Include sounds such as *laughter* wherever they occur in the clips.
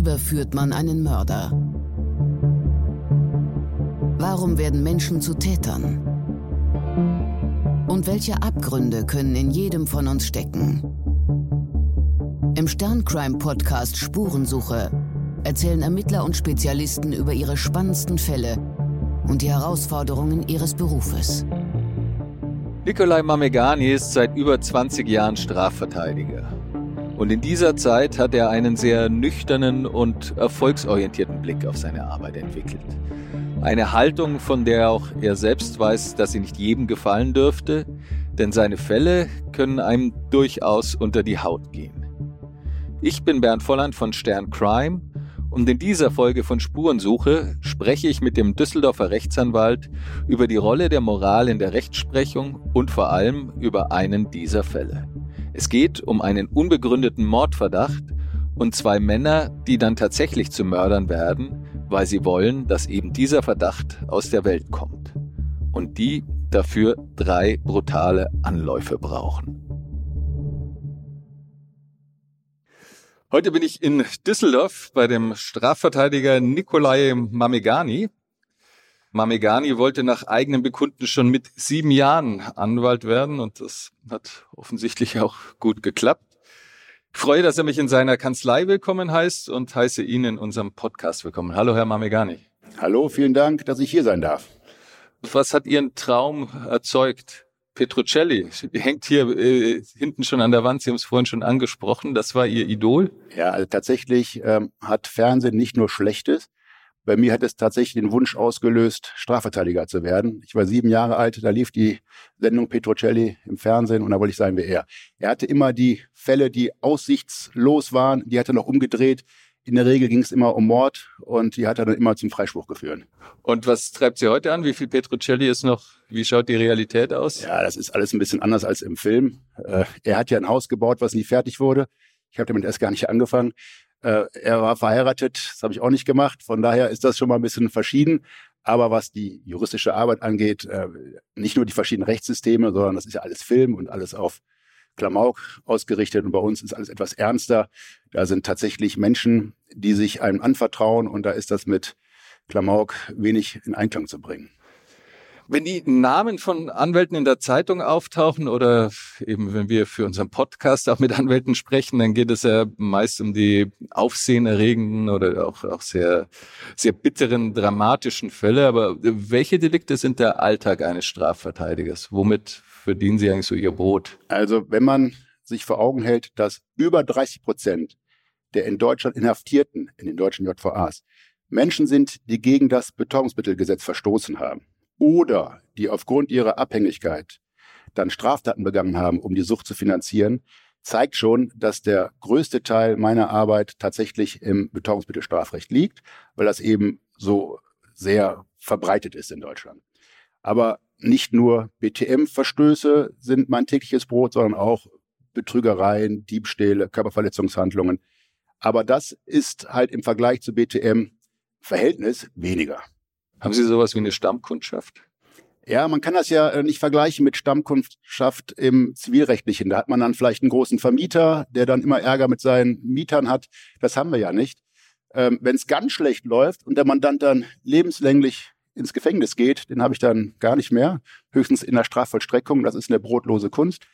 überführt man einen Mörder? Warum werden Menschen zu Tätern? Und welche Abgründe können in jedem von uns stecken? Im Sterncrime-Podcast Spurensuche erzählen Ermittler und Spezialisten über ihre spannendsten Fälle und die Herausforderungen ihres Berufes. Nikolai Mamegani ist seit über 20 Jahren Strafverteidiger. Und in dieser Zeit hat er einen sehr nüchternen und erfolgsorientierten Blick auf seine Arbeit entwickelt. Eine Haltung, von der auch er selbst weiß, dass sie nicht jedem gefallen dürfte, denn seine Fälle können einem durchaus unter die Haut gehen. Ich bin Bernd Volland von Stern Crime und in dieser Folge von Spurensuche spreche ich mit dem Düsseldorfer Rechtsanwalt über die Rolle der Moral in der Rechtsprechung und vor allem über einen dieser Fälle. Es geht um einen unbegründeten Mordverdacht und zwei Männer, die dann tatsächlich zu Mördern werden, weil sie wollen, dass eben dieser Verdacht aus der Welt kommt. Und die dafür drei brutale Anläufe brauchen. Heute bin ich in Düsseldorf bei dem Strafverteidiger Nikolai Mamegani. Mamegani wollte nach eigenem Bekunden schon mit sieben Jahren Anwalt werden und das hat offensichtlich auch gut geklappt. Ich freue, dass er mich in seiner Kanzlei willkommen heißt und heiße ihn in unserem Podcast willkommen. Hallo, Herr Mamegani. Hallo, vielen Dank, dass ich hier sein darf. Was hat Ihren Traum erzeugt? Petrucelli hängt hier äh, hinten schon an der Wand. Sie haben es vorhin schon angesprochen. Das war Ihr Idol? Ja, also tatsächlich ähm, hat Fernsehen nicht nur Schlechtes. Bei mir hat es tatsächlich den Wunsch ausgelöst, Strafverteidiger zu werden. Ich war sieben Jahre alt, da lief die Sendung Petrucelli im Fernsehen und da wollte ich sein wie er. Er hatte immer die Fälle, die aussichtslos waren, die hat er noch umgedreht. In der Regel ging es immer um Mord und die hat er dann immer zum Freispruch geführt. Und was treibt Sie heute an? Wie viel Petrucelli ist noch? Wie schaut die Realität aus? Ja, das ist alles ein bisschen anders als im Film. Äh, er hat ja ein Haus gebaut, was nie fertig wurde. Ich habe damit erst gar nicht angefangen. Äh, er war verheiratet, das habe ich auch nicht gemacht. Von daher ist das schon mal ein bisschen verschieden. Aber was die juristische Arbeit angeht, äh, nicht nur die verschiedenen Rechtssysteme, sondern das ist ja alles Film und alles auf Klamauk ausgerichtet und bei uns ist alles etwas ernster. Da sind tatsächlich Menschen, die sich einem anvertrauen und da ist das mit Klamauk wenig in Einklang zu bringen. Wenn die Namen von Anwälten in der Zeitung auftauchen oder eben wenn wir für unseren Podcast auch mit Anwälten sprechen, dann geht es ja meist um die aufsehenerregenden oder auch, auch sehr, sehr bitteren, dramatischen Fälle. Aber welche Delikte sind der Alltag eines Strafverteidigers? Womit verdienen Sie eigentlich so Ihr Brot? Also wenn man sich vor Augen hält, dass über 30 Prozent der in Deutschland Inhaftierten in den deutschen JVAs Menschen sind, die gegen das Betäubungsmittelgesetz verstoßen haben oder die aufgrund ihrer Abhängigkeit dann Straftaten begangen haben, um die Sucht zu finanzieren, zeigt schon, dass der größte Teil meiner Arbeit tatsächlich im Betäubungsmittelstrafrecht liegt, weil das eben so sehr verbreitet ist in Deutschland. Aber nicht nur BTM-Verstöße sind mein tägliches Brot, sondern auch Betrügereien, Diebstähle, Körperverletzungshandlungen. Aber das ist halt im Vergleich zu BTM Verhältnis weniger. Haben Sie sowas wie eine Stammkundschaft? Ja, man kann das ja äh, nicht vergleichen mit Stammkundschaft im Zivilrechtlichen. Da hat man dann vielleicht einen großen Vermieter, der dann immer Ärger mit seinen Mietern hat. Das haben wir ja nicht. Ähm, Wenn es ganz schlecht läuft und der Mandant dann lebenslänglich ins Gefängnis geht, den habe ich dann gar nicht mehr. Höchstens in der Strafvollstreckung. Das ist eine brotlose Kunst.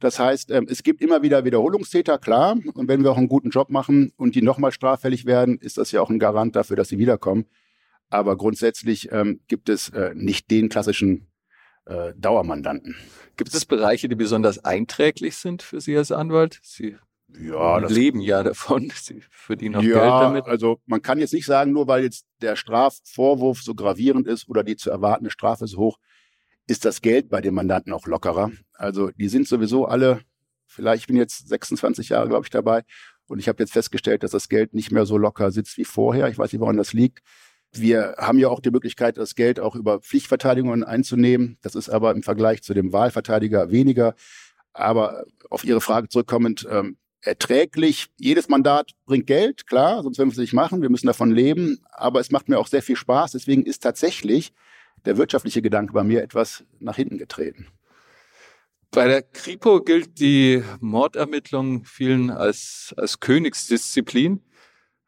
Das heißt, ähm, es gibt immer wieder Wiederholungstäter, klar. Und wenn wir auch einen guten Job machen und die nochmal straffällig werden, ist das ja auch ein Garant dafür, dass sie wiederkommen. Aber grundsätzlich ähm, gibt es äh, nicht den klassischen äh, Dauermandanten. Gibt es Bereiche, die besonders einträglich sind für Sie als Anwalt? Sie ja, leben ja davon. *laughs* Sie verdienen auch ja, Geld damit. Also man kann jetzt nicht sagen, nur weil jetzt der Strafvorwurf so gravierend ist oder die zu erwartende Strafe so hoch, ist das Geld bei den Mandanten auch lockerer. Also die sind sowieso alle, vielleicht ich bin jetzt 26 Jahre, glaube ich, dabei. Und ich habe jetzt festgestellt, dass das Geld nicht mehr so locker sitzt wie vorher. Ich weiß nicht, woran das liegt. Wir haben ja auch die Möglichkeit, das Geld auch über Pflichtverteidigungen einzunehmen. Das ist aber im Vergleich zu dem Wahlverteidiger weniger. Aber auf Ihre Frage zurückkommend, ähm, erträglich. Jedes Mandat bringt Geld, klar, sonst würden wir es nicht machen. Wir müssen davon leben. Aber es macht mir auch sehr viel Spaß. Deswegen ist tatsächlich der wirtschaftliche Gedanke bei mir etwas nach hinten getreten. Bei der Kripo gilt die Mordermittlung vielen als, als Königsdisziplin.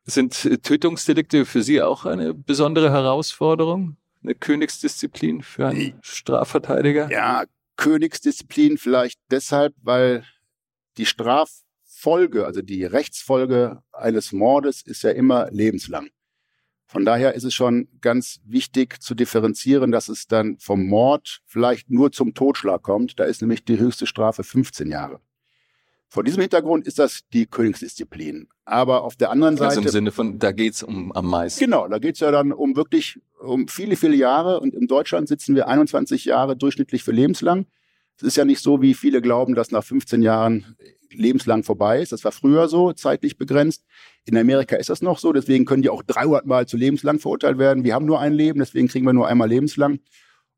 Sind Tötungsdelikte für Sie auch eine besondere Herausforderung? Eine Königsdisziplin für einen Strafverteidiger? Ja, Königsdisziplin vielleicht deshalb, weil die Straffolge, also die Rechtsfolge eines Mordes ist ja immer lebenslang. Von daher ist es schon ganz wichtig zu differenzieren, dass es dann vom Mord vielleicht nur zum Totschlag kommt. Da ist nämlich die höchste Strafe 15 Jahre. Vor diesem Hintergrund ist das die Königsdisziplin. Aber auf der anderen Seite. Also im Sinne von, da geht's um am meisten. Genau, da geht's ja dann um wirklich um viele, viele Jahre. Und in Deutschland sitzen wir 21 Jahre durchschnittlich für lebenslang. Es ist ja nicht so, wie viele glauben, dass nach 15 Jahren lebenslang vorbei ist. Das war früher so, zeitlich begrenzt. In Amerika ist das noch so, deswegen können die auch 300 Mal zu lebenslang verurteilt werden. Wir haben nur ein Leben, deswegen kriegen wir nur einmal lebenslang.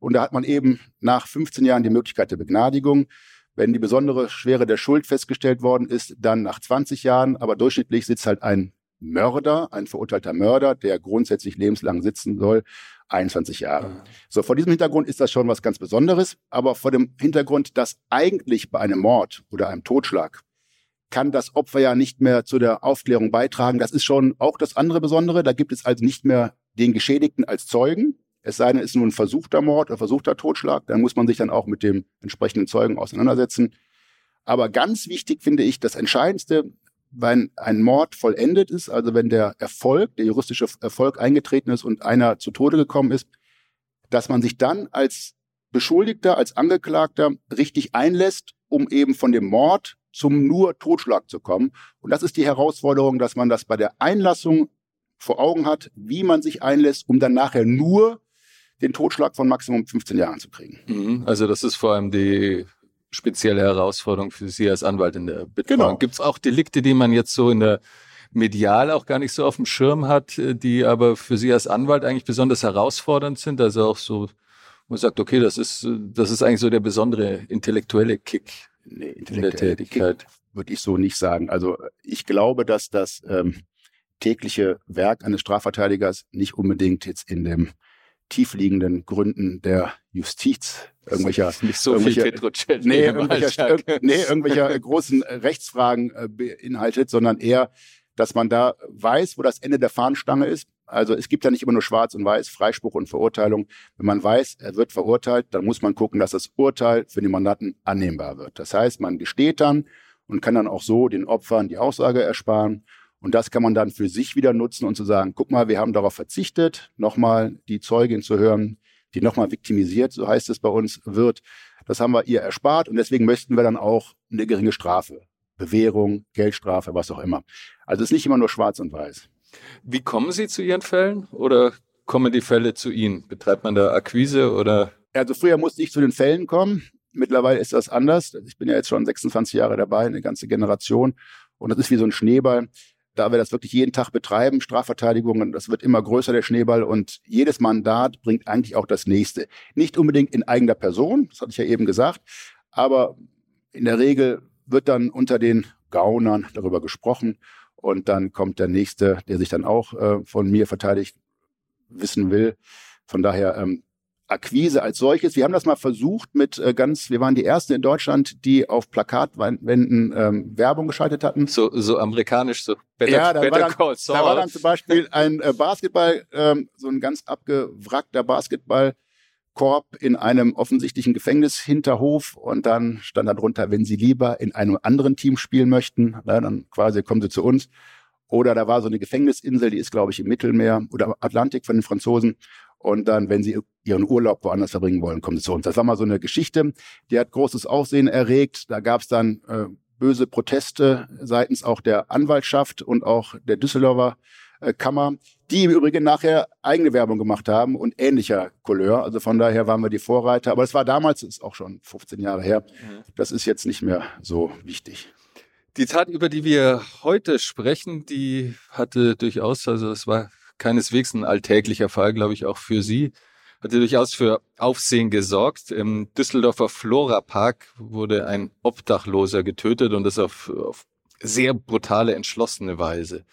Und da hat man eben nach 15 Jahren die Möglichkeit der Begnadigung. Wenn die besondere Schwere der Schuld festgestellt worden ist, dann nach 20 Jahren. Aber durchschnittlich sitzt halt ein Mörder, ein verurteilter Mörder, der grundsätzlich lebenslang sitzen soll, 21 Jahre. So, vor diesem Hintergrund ist das schon was ganz Besonderes, aber vor dem Hintergrund, dass eigentlich bei einem Mord oder einem Totschlag kann das Opfer ja nicht mehr zu der Aufklärung beitragen. Das ist schon auch das andere Besondere. Da gibt es also nicht mehr den Geschädigten als Zeugen. Es sei denn, es ist nur ein versuchter Mord oder versuchter Totschlag. Dann muss man sich dann auch mit dem entsprechenden Zeugen auseinandersetzen. Aber ganz wichtig finde ich, das Entscheidendste, wenn ein Mord vollendet ist, also wenn der Erfolg, der juristische Erfolg eingetreten ist und einer zu Tode gekommen ist, dass man sich dann als Beschuldigter, als Angeklagter richtig einlässt, um eben von dem Mord zum nur Totschlag zu kommen. Und das ist die Herausforderung, dass man das bei der Einlassung vor Augen hat, wie man sich einlässt, um dann nachher nur den Totschlag von Maximum 15 Jahren zu kriegen. Mhm. Also das ist vor allem die spezielle Herausforderung für Sie als Anwalt in der Betreuung. Genau. Gibt es auch Delikte, die man jetzt so in der medial auch gar nicht so auf dem Schirm hat, äh, die aber für Sie als Anwalt eigentlich besonders herausfordernd sind? Also auch so, wo man sagt, okay, das ist, das ist eigentlich so der besondere intellektuelle Kick nee, in der Tätigkeit. Würde ich so nicht sagen. Also ich glaube, dass das ähm, tägliche Werk eines Strafverteidigers nicht unbedingt jetzt in dem tiefliegenden Gründen der Justiz irgendwelcher *laughs* nicht so viel Petrocelli nee, irgendwelcher, nee, irgendwelcher großen Rechtsfragen äh, beinhaltet, sondern eher, dass man da weiß, wo das Ende der Fahnenstange ist. Also es gibt ja nicht immer nur Schwarz und Weiß, Freispruch und Verurteilung. Wenn man weiß, er wird verurteilt, dann muss man gucken, dass das Urteil für den Mandanten annehmbar wird. Das heißt, man gesteht dann und kann dann auch so den Opfern die Aussage ersparen und das kann man dann für sich wieder nutzen und zu sagen, guck mal, wir haben darauf verzichtet, nochmal die Zeugin zu hören, die nochmal viktimisiert, so heißt es bei uns, wird. Das haben wir ihr erspart und deswegen möchten wir dann auch eine geringe Strafe. Bewährung, Geldstrafe, was auch immer. Also es ist nicht immer nur schwarz und weiß. Wie kommen Sie zu Ihren Fällen oder kommen die Fälle zu Ihnen? Betreibt man da Akquise oder? Also früher musste ich zu den Fällen kommen. Mittlerweile ist das anders. Ich bin ja jetzt schon 26 Jahre dabei, eine ganze Generation. Und das ist wie so ein Schneeball da wir das wirklich jeden Tag betreiben, Strafverteidigungen, das wird immer größer, der Schneeball, und jedes Mandat bringt eigentlich auch das nächste. Nicht unbedingt in eigener Person, das hatte ich ja eben gesagt, aber in der Regel wird dann unter den Gaunern darüber gesprochen und dann kommt der nächste, der sich dann auch äh, von mir verteidigt wissen will. Von daher ähm, Akquise als solches. Wir haben das mal versucht mit äh, ganz, wir waren die ersten in Deutschland, die auf Plakatwänden ähm, Werbung geschaltet hatten. So, so amerikanisch, so Better, ja, da, better war dann, da war dann zum Beispiel ein äh, Basketball, ähm, so ein ganz abgewrackter Basketballkorb in einem offensichtlichen Gefängnishinterhof und dann stand da drunter, wenn Sie lieber in einem anderen Team spielen möchten, na, dann quasi kommen Sie zu uns. Oder da war so eine Gefängnisinsel, die ist, glaube ich, im Mittelmeer oder Atlantik von den Franzosen. Und dann, wenn sie ihren Urlaub woanders verbringen wollen, kommen sie zu uns. Das war mal so eine Geschichte, die hat großes Aufsehen erregt. Da gab es dann äh, böse Proteste seitens auch der Anwaltschaft und auch der Düsseldorfer äh, Kammer, die im Übrigen nachher eigene Werbung gemacht haben und ähnlicher Couleur. Also von daher waren wir die Vorreiter. Aber es war damals, ist auch schon 15 Jahre her. Das ist jetzt nicht mehr so wichtig. Die Tat, über die wir heute sprechen, die hatte durchaus, also es war keineswegs ein alltäglicher Fall, glaube ich, auch für Sie. Hat durchaus für Aufsehen gesorgt. Im Düsseldorfer Flora Park wurde ein Obdachloser getötet und das auf, auf sehr brutale, entschlossene Weise.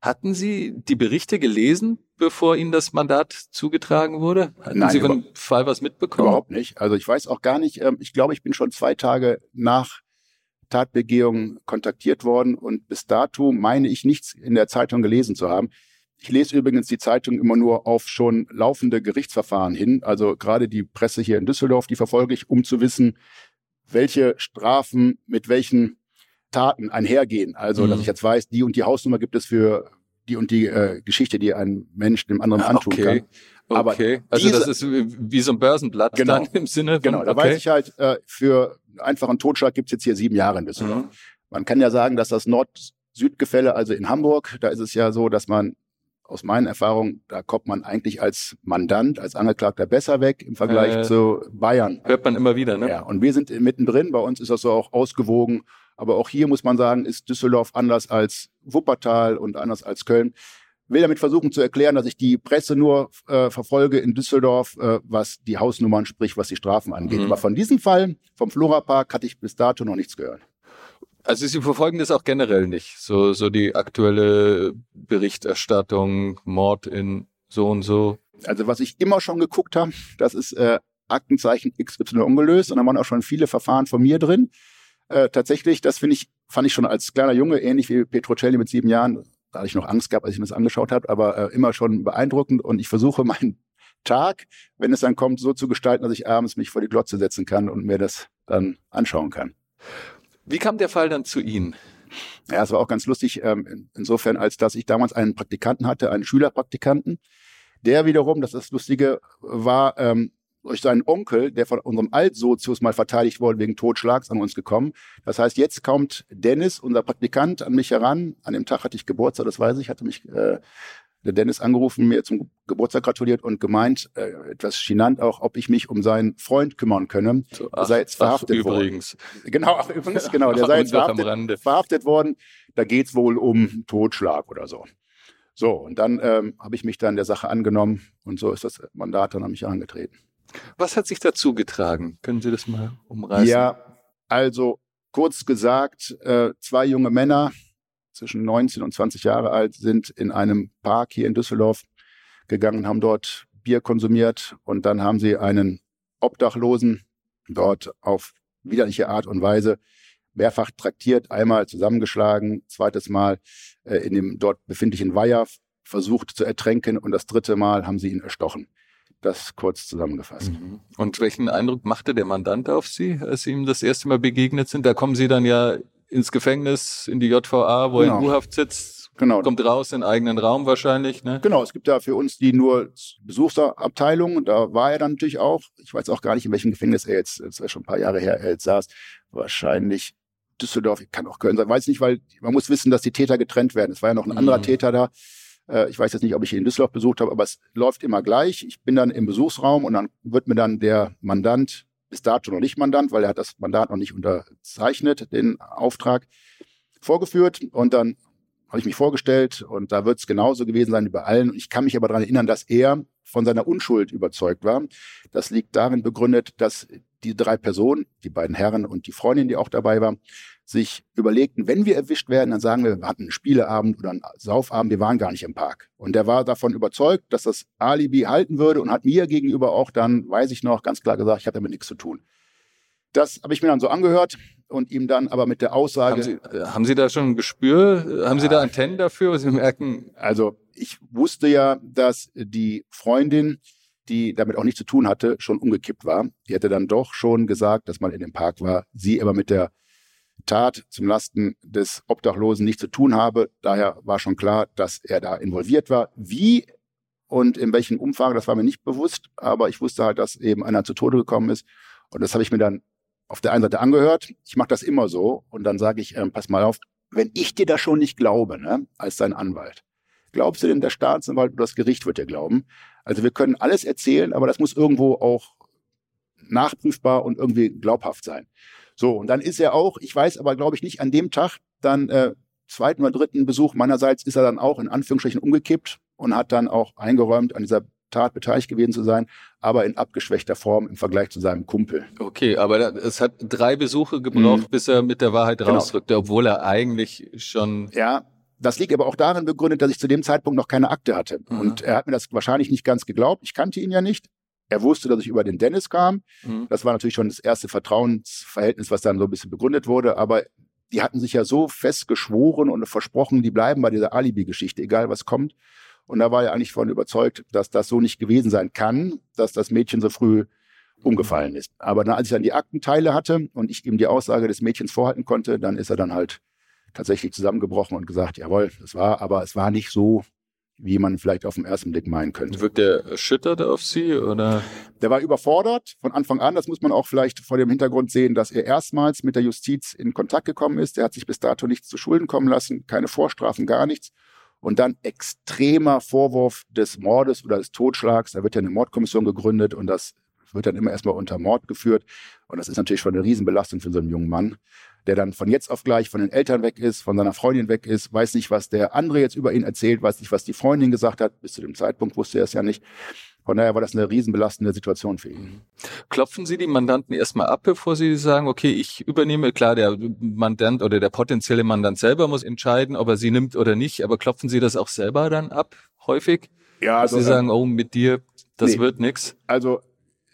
Hatten Sie die Berichte gelesen, bevor Ihnen das Mandat zugetragen wurde? Hatten Nein, Sie von dem Fall was mitbekommen? Überhaupt nicht. Also ich weiß auch gar nicht, ähm, ich glaube, ich bin schon zwei Tage nach Tatbegehung kontaktiert worden und bis dato meine ich nichts in der Zeitung gelesen zu haben. Ich lese übrigens die Zeitung immer nur auf schon laufende Gerichtsverfahren hin. Also gerade die Presse hier in Düsseldorf, die verfolge ich, um zu wissen, welche Strafen mit welchen Taten einhergehen. Also, mhm. dass ich jetzt weiß, die und die Hausnummer gibt es für die und die äh, Geschichte, die ein Mensch dem anderen ah, antun okay. kann. Aber okay, also diese, das ist wie so ein Börsenblatt genau, dann im Sinne von, Genau, da okay. weiß ich halt, äh, für einfachen Totschlag gibt's jetzt hier sieben Jahre in Düsseldorf. Mhm. Man kann ja sagen, dass das Nord-Süd-Gefälle, also in Hamburg, da ist es ja so, dass man aus meinen Erfahrungen, da kommt man eigentlich als Mandant, als Angeklagter besser weg im Vergleich äh, zu Bayern. Hört man immer wieder, ne? Ja, und wir sind mittendrin, bei uns ist das so auch ausgewogen. Aber auch hier muss man sagen, ist Düsseldorf anders als Wuppertal und anders als Köln. Will damit versuchen zu erklären, dass ich die Presse nur äh, verfolge in Düsseldorf, äh, was die Hausnummern, sprich was die Strafen angeht. Mhm. Aber von diesem Fall, vom Florapark, hatte ich bis dato noch nichts gehört. Also Sie verfolgen das auch generell nicht, so, so die aktuelle Berichterstattung, Mord in so und so. Also was ich immer schon geguckt habe, das ist äh, Aktenzeichen XY ungelöst und da waren auch schon viele Verfahren von mir drin. Äh, tatsächlich, das finde ich, fand ich schon als kleiner Junge, ähnlich wie Petrocelli mit sieben Jahren, da hatte ich noch Angst gehabt, als ich mir das angeschaut habe, aber äh, immer schon beeindruckend und ich versuche meinen Tag, wenn es dann kommt, so zu gestalten, dass ich abends mich vor die Glotze setzen kann und mir das dann anschauen kann. Wie kam der Fall dann zu Ihnen? Ja, es war auch ganz lustig, ähm, insofern, als dass ich damals einen Praktikanten hatte, einen Schülerpraktikanten, der wiederum, das ist das Lustige, war ähm, durch seinen Onkel, der von unserem Altsozius mal verteidigt wurde wegen Totschlags, an uns gekommen. Das heißt, jetzt kommt Dennis, unser Praktikant, an mich heran. An dem Tag hatte ich Geburtstag, das weiß ich, hatte mich äh, der Dennis angerufen, mir zum Geburtstag gratuliert und gemeint, äh, etwas chinant auch, ob ich mich um seinen Freund kümmern könne. So, ach, der sei jetzt verhaftet ach, übrigens. worden. Genau, ach, übrigens, *laughs* genau, der sei jetzt verhaftet, verhaftet worden. Da geht's wohl um Totschlag oder so. So, und dann ähm, habe ich mich dann der Sache angenommen und so ist das Mandat dann an mich angetreten. Was hat sich dazu getragen? Können Sie das mal umreißen? Ja, also kurz gesagt, äh, zwei junge Männer zwischen 19 und 20 Jahre alt sind in einem Park hier in Düsseldorf gegangen, haben dort Bier konsumiert und dann haben sie einen Obdachlosen dort auf widerliche Art und Weise mehrfach traktiert, einmal zusammengeschlagen, zweites Mal äh, in dem dort befindlichen Weiher versucht zu ertränken und das dritte Mal haben sie ihn erstochen. Das kurz zusammengefasst. Mhm. Und welchen Eindruck machte der Mandant auf Sie, als Sie ihm das erste Mal begegnet sind? Da kommen Sie dann ja ins Gefängnis, in die JVA, wo genau. er in U-Haft sitzt. Genau. Kommt raus in eigenen Raum wahrscheinlich, ne? Genau, es gibt da für uns die nur Besuchsabteilung. Da war er dann natürlich auch. Ich weiß auch gar nicht, in welchem Gefängnis er jetzt, das wäre schon ein paar Jahre her, er jetzt saß. Wahrscheinlich Düsseldorf, ich kann auch Köln sein, weiß nicht, weil man muss wissen, dass die Täter getrennt werden. Es war ja noch ein anderer mhm. Täter da. Äh, ich weiß jetzt nicht, ob ich ihn in Düsseldorf besucht habe, aber es läuft immer gleich. Ich bin dann im Besuchsraum und dann wird mir dann der Mandant, bis dato noch nicht Mandant, weil er hat das Mandat noch nicht unterzeichnet, den Auftrag, vorgeführt und dann habe ich mich vorgestellt und da wird es genauso gewesen sein wie bei allen. Ich kann mich aber daran erinnern, dass er von seiner Unschuld überzeugt war. Das liegt darin begründet, dass die drei Personen, die beiden Herren und die Freundin, die auch dabei war, sich überlegten, wenn wir erwischt werden, dann sagen wir, wir hatten einen Spieleabend oder einen Saufabend, wir waren gar nicht im Park. Und der war davon überzeugt, dass das Alibi halten würde und hat mir gegenüber auch dann, weiß ich noch, ganz klar gesagt, ich hatte damit nichts zu tun. Das habe ich mir dann so angehört und ihm dann aber mit der Aussage. Haben Sie, äh, haben Sie da schon ein Gespür? Haben Sie da Antennen dafür? Sie merken. Also ich wusste ja, dass die Freundin, die damit auch nichts zu tun hatte, schon umgekippt war. Die hätte dann doch schon gesagt, dass man in dem Park war. Sie aber mit der Tat zum Lasten des Obdachlosen nichts zu tun habe. Daher war schon klar, dass er da involviert war. Wie und in welchem Umfang, das war mir nicht bewusst, aber ich wusste halt, dass eben einer zu Tode gekommen ist. Und das habe ich mir dann auf der einen Seite angehört. Ich mache das immer so und dann sage ich, ähm, pass mal auf, wenn ich dir das schon nicht glaube, ne, als dein Anwalt, glaubst du denn der Staatsanwalt oder das Gericht wird dir glauben? Also wir können alles erzählen, aber das muss irgendwo auch nachprüfbar und irgendwie glaubhaft sein. So, und dann ist er auch, ich weiß aber, glaube ich, nicht an dem Tag, dann äh, zweiten oder dritten Besuch meinerseits ist er dann auch in Anführungsstrichen umgekippt und hat dann auch eingeräumt, an dieser Tat beteiligt gewesen zu sein, aber in abgeschwächter Form im Vergleich zu seinem Kumpel. Okay, aber es hat drei Besuche gebraucht, mhm. bis er mit der Wahrheit genau. rausrückte, obwohl er eigentlich schon. Ja, das liegt aber auch darin begründet, dass ich zu dem Zeitpunkt noch keine Akte hatte. Mhm. Und er hat mir das wahrscheinlich nicht ganz geglaubt. Ich kannte ihn ja nicht. Er wusste, dass ich über den Dennis kam. Mhm. Das war natürlich schon das erste Vertrauensverhältnis, was dann so ein bisschen begründet wurde. Aber die hatten sich ja so fest geschworen und versprochen, die bleiben bei dieser Alibi-Geschichte, egal was kommt. Und da war er eigentlich von überzeugt, dass das so nicht gewesen sein kann, dass das Mädchen so früh umgefallen ist. Aber dann, als ich dann die Aktenteile hatte und ich ihm die Aussage des Mädchens vorhalten konnte, dann ist er dann halt tatsächlich zusammengebrochen und gesagt, jawohl, das war, aber es war nicht so, wie man vielleicht auf den ersten Blick meinen könnte. Wirkt der erschüttert auf Sie oder? Der war überfordert von Anfang an. Das muss man auch vielleicht vor dem Hintergrund sehen, dass er erstmals mit der Justiz in Kontakt gekommen ist. Er hat sich bis dato nichts zu Schulden kommen lassen, keine Vorstrafen, gar nichts. Und dann extremer Vorwurf des Mordes oder des Totschlags. Da wird ja eine Mordkommission gegründet und das wird dann immer erstmal unter Mord geführt. Und das ist natürlich schon eine Riesenbelastung für so einen jungen Mann der dann von jetzt auf gleich von den Eltern weg ist, von seiner Freundin weg ist, weiß nicht, was der andere jetzt über ihn erzählt, weiß nicht, was die Freundin gesagt hat. Bis zu dem Zeitpunkt wusste er es ja nicht. Von daher war das eine riesenbelastende Situation für ihn. Klopfen Sie die Mandanten erstmal ab, bevor Sie sagen, okay, ich übernehme, klar, der Mandant oder der potenzielle Mandant selber muss entscheiden, ob er sie nimmt oder nicht, aber klopfen Sie das auch selber dann ab, häufig? Ja, also, Sie sagen, oh, mit dir, das nee, wird nix. Also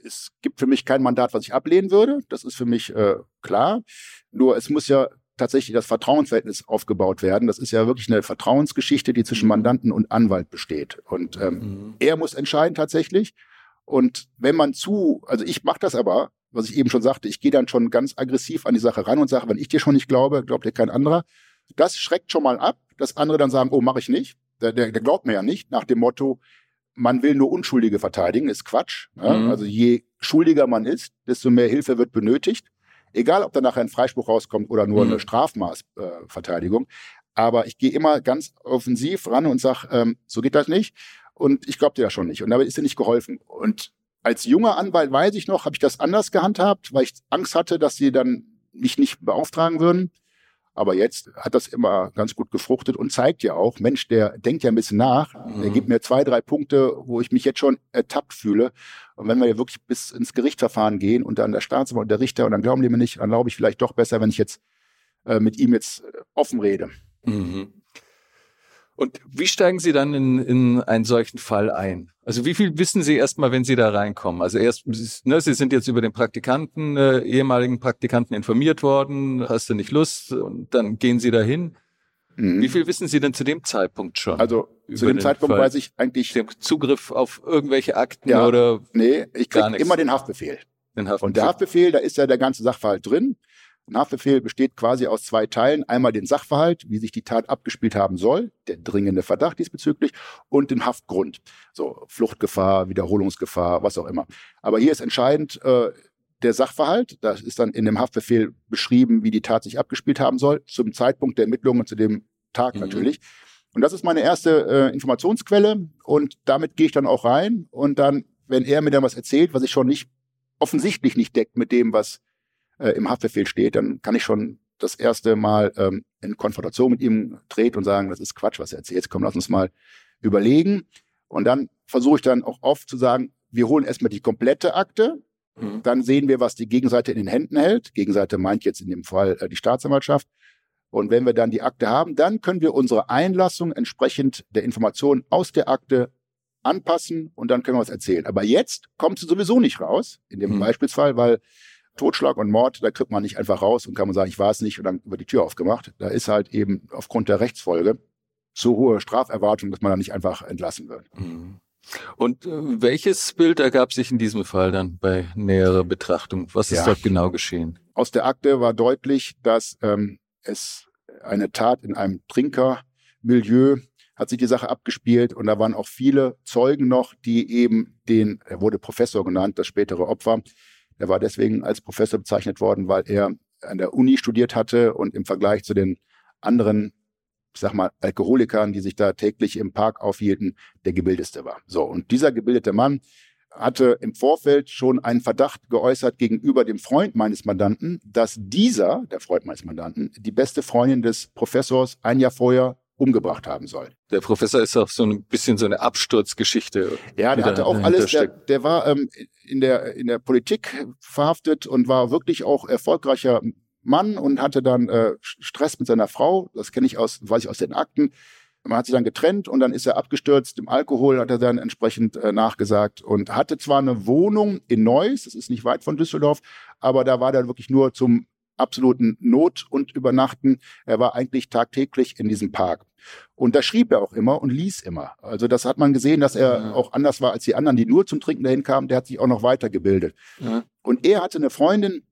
es gibt für mich kein Mandat, was ich ablehnen würde. Das ist für mich äh, klar. Nur es muss ja tatsächlich das Vertrauensverhältnis aufgebaut werden. Das ist ja wirklich eine Vertrauensgeschichte, die zwischen mhm. Mandanten und Anwalt besteht. Und ähm, mhm. er muss entscheiden tatsächlich. Und wenn man zu, also ich mache das aber, was ich eben schon sagte, ich gehe dann schon ganz aggressiv an die Sache ran und sage, wenn ich dir schon nicht glaube, glaubt dir kein anderer. Das schreckt schon mal ab, dass andere dann sagen, oh, mache ich nicht. Der, der, der glaubt mir ja nicht, nach dem Motto, man will nur Unschuldige verteidigen, ist Quatsch. Ja? Mhm. Also je schuldiger man ist, desto mehr Hilfe wird benötigt. Egal, ob da nachher ein Freispruch rauskommt oder nur mhm. eine Strafmaßverteidigung. Äh, Aber ich gehe immer ganz offensiv ran und sage, ähm, so geht das nicht. Und ich glaube dir das schon nicht. Und damit ist dir nicht geholfen. Und als junger Anwalt weiß ich noch, habe ich das anders gehandhabt, weil ich Angst hatte, dass sie dann mich nicht beauftragen würden. Aber jetzt hat das immer ganz gut gefruchtet und zeigt ja auch, Mensch, der denkt ja ein bisschen nach. Mhm. Der gibt mir zwei, drei Punkte, wo ich mich jetzt schon ertappt fühle. Und wenn wir ja wirklich bis ins Gerichtsverfahren gehen und dann der Staatsanwalt und der Richter und dann glauben die mir nicht, dann glaube ich vielleicht doch besser, wenn ich jetzt äh, mit ihm jetzt offen rede. Mhm. Und wie steigen Sie dann in, in einen solchen Fall ein? Also wie viel wissen Sie erstmal, wenn Sie da reinkommen? Also erst, ne, Sie sind jetzt über den Praktikanten, äh, ehemaligen Praktikanten informiert worden, hast du nicht Lust? Und dann gehen Sie dahin. Mhm. Wie viel wissen Sie denn zu dem Zeitpunkt schon? Also zu dem Zeitpunkt Fall? weiß ich eigentlich. Sie haben Zugriff auf irgendwelche Akten ja, oder? Nee, ich kriege immer den Haftbefehl. den Haftbefehl. Und der Haftbefehl, da ist ja der ganze Sachverhalt drin. Ein Haftbefehl besteht quasi aus zwei Teilen. Einmal den Sachverhalt, wie sich die Tat abgespielt haben soll, der dringende Verdacht diesbezüglich, und den Haftgrund. So Fluchtgefahr, Wiederholungsgefahr, was auch immer. Aber hier ist entscheidend äh, der Sachverhalt. Da ist dann in dem Haftbefehl beschrieben, wie die Tat sich abgespielt haben soll, zum Zeitpunkt der Ermittlungen, zu dem Tag mhm. natürlich. Und das ist meine erste äh, Informationsquelle. Und damit gehe ich dann auch rein. Und dann, wenn er mir dann was erzählt, was ich schon nicht offensichtlich nicht deckt mit dem, was äh, im Haftbefehl steht, dann kann ich schon das erste Mal ähm, in Konfrontation mit ihm treten und sagen, das ist Quatsch, was er erzählt. Komm, lass uns mal überlegen. Und dann versuche ich dann auch oft zu sagen, wir holen erstmal die komplette Akte, mhm. dann sehen wir, was die Gegenseite in den Händen hält. Gegenseite meint jetzt in dem Fall äh, die Staatsanwaltschaft. Und wenn wir dann die Akte haben, dann können wir unsere Einlassung entsprechend der Informationen aus der Akte anpassen und dann können wir was erzählen. Aber jetzt kommt sie sowieso nicht raus, in dem mhm. Beispielsfall, weil Totschlag und Mord, da kriegt man nicht einfach raus und kann man sagen, ich war es nicht und dann über die Tür aufgemacht. Da ist halt eben aufgrund der Rechtsfolge so hohe Straferwartung, dass man da nicht einfach entlassen wird. Mhm. Und äh, welches Bild ergab sich in diesem Fall dann bei näherer Betrachtung? Was ist ja. dort genau geschehen? Aus der Akte war deutlich, dass ähm, es eine Tat in einem Trinkermilieu hat sich die Sache abgespielt und da waren auch viele Zeugen noch, die eben den, er wurde Professor genannt, das spätere Opfer, er war deswegen als Professor bezeichnet worden, weil er an der Uni studiert hatte und im Vergleich zu den anderen, ich sag mal, Alkoholikern, die sich da täglich im Park aufhielten, der gebildeste war. So, und dieser gebildete Mann hatte im Vorfeld schon einen Verdacht geäußert gegenüber dem Freund meines Mandanten, dass dieser, der Freund meines Mandanten, die beste Freundin des Professors ein Jahr vorher umgebracht haben soll. Der Professor ist auch so ein bisschen so eine Absturzgeschichte. Ja, der hatte auch alles, der, der war ähm, in, der, in der Politik verhaftet und war wirklich auch erfolgreicher Mann und hatte dann äh, Stress mit seiner Frau, das kenne ich aus, weiß ich aus den Akten, man hat sich dann getrennt und dann ist er abgestürzt. Im Alkohol hat er dann entsprechend äh, nachgesagt und hatte zwar eine Wohnung in Neuss, das ist nicht weit von Düsseldorf, aber da war er wirklich nur zum absoluten Not und Übernachten. Er war eigentlich tagtäglich in diesem Park. Und da schrieb er auch immer und ließ immer. Also das hat man gesehen, dass er ja. auch anders war als die anderen, die nur zum Trinken dahin kamen. Der hat sich auch noch weitergebildet. Ja. Und er hatte eine Freundin,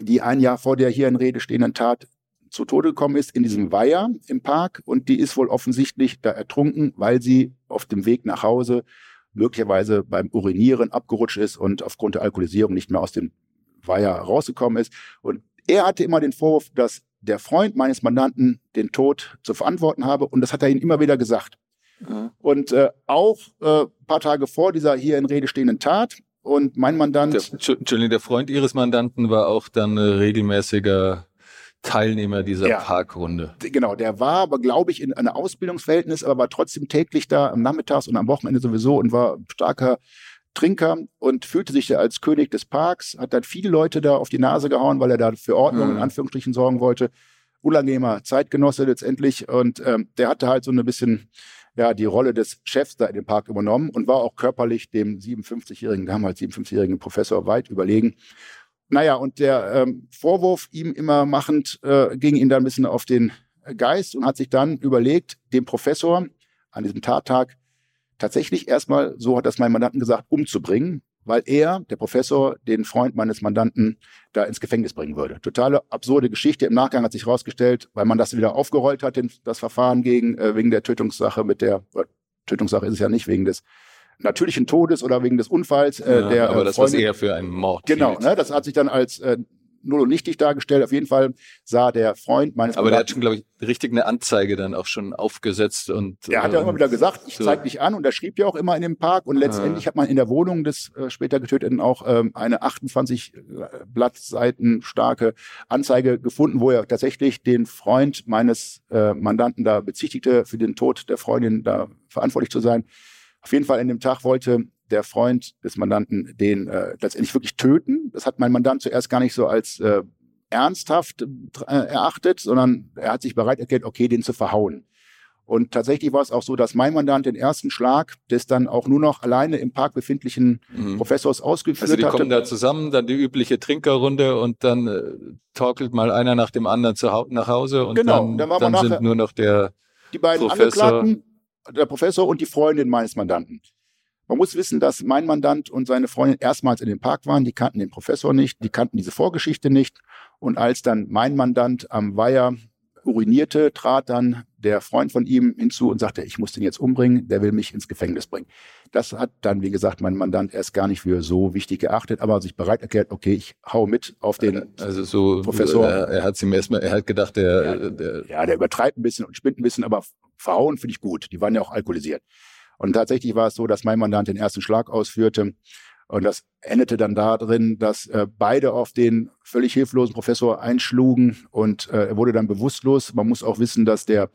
die ein Jahr vor der hier in Rede stehenden Tat zu Tode gekommen ist, in diesem Weiher im Park. Und die ist wohl offensichtlich da ertrunken, weil sie auf dem Weg nach Hause möglicherweise beim Urinieren abgerutscht ist und aufgrund der Alkoholisierung nicht mehr aus dem Weiher rausgekommen ist. Und er hatte immer den Vorwurf, dass der Freund meines Mandanten den Tod zu verantworten habe und das hat er ihm immer wieder gesagt. Mhm. Und äh, auch äh, paar Tage vor dieser hier in Rede stehenden Tat und mein Mandant. Der, Entschuldigung, der Freund Ihres Mandanten war auch dann äh, regelmäßiger Teilnehmer dieser ja, Parkrunde. Genau, der war aber, glaube ich, in einem Ausbildungsverhältnis, aber war trotzdem täglich da am Nachmittags und am Wochenende sowieso und war starker Trinker und fühlte sich ja als König des Parks, hat dann viele Leute da auf die Nase gehauen, weil er da für Ordnung mhm. in Anführungsstrichen sorgen wollte. Unangenehmer Zeitgenosse letztendlich und ähm, der hatte halt so ein bisschen ja die Rolle des Chefs da in dem Park übernommen und war auch körperlich dem 57-jährigen, damals 57-jährigen Professor weit überlegen. Naja, und der ähm, Vorwurf ihm immer machend äh, ging ihn dann ein bisschen auf den Geist und hat sich dann überlegt, dem Professor an diesem Tattag tatsächlich erstmal, so hat das mein Mandanten gesagt, umzubringen, weil er, der Professor, den Freund meines Mandanten da ins Gefängnis bringen würde. Totale absurde Geschichte. Im Nachgang hat sich herausgestellt, weil man das wieder aufgerollt hat, das Verfahren gegen, äh, wegen der Tötungssache mit der, äh, Tötungssache ist es ja nicht, wegen des natürlichen Todes oder wegen des Unfalls. Äh, ja, der, aber äh, das war eher für einen Mord. Genau, ne, das hat sich dann als äh, null und nichtig dargestellt. Auf jeden Fall sah der Freund meines Aber der hat schon, glaube ich, richtig eine Anzeige dann auch schon aufgesetzt und. Er hat ja immer wieder gesagt, ich so. zeig dich an und er schrieb ja auch immer in dem Park und letztendlich ah. hat man in der Wohnung des äh, später Getöteten auch ähm, eine 28 äh, Blattseiten starke Anzeige gefunden, wo er tatsächlich den Freund meines äh, Mandanten da bezichtigte, für den Tod der Freundin da verantwortlich zu sein. Auf jeden Fall in dem Tag wollte der Freund des Mandanten den äh, letztendlich wirklich töten. Das hat mein Mandant zuerst gar nicht so als äh, ernsthaft äh, erachtet, sondern er hat sich bereit erklärt, okay, den zu verhauen. Und tatsächlich war es auch so, dass mein Mandant den ersten Schlag des dann auch nur noch alleine im Park befindlichen mhm. Professors ausgeführt hat. Also die hatte. kommen da zusammen, dann die übliche Trinkerrunde und dann äh, torkelt mal einer nach dem anderen zu, nach Hause und genau, dann, dann, dann sind nur noch der die beiden Professor. Angeklagten, der Professor und die Freundin meines Mandanten. Man muss wissen, dass mein Mandant und seine Freundin erstmals in dem Park waren. Die kannten den Professor nicht, die kannten diese Vorgeschichte nicht. Und als dann mein Mandant am Weiher urinierte, trat dann der Freund von ihm hinzu und sagte, ich muss den jetzt umbringen, der will mich ins Gefängnis bringen. Das hat dann, wie gesagt, mein Mandant erst gar nicht für so wichtig geachtet, aber sich bereit erklärt, okay, ich hau mit auf den also so, Professor. Er, er hat ihm erstmal, er hat gedacht, der, ja, der, ja, der übertreibt ein bisschen und spinnt ein bisschen, aber verhauen finde ich gut. Die waren ja auch alkoholisiert. Und tatsächlich war es so, dass mein Mandant den ersten Schlag ausführte. Und das endete dann darin, dass äh, beide auf den völlig hilflosen Professor einschlugen und äh, er wurde dann bewusstlos. Man muss auch wissen, dass der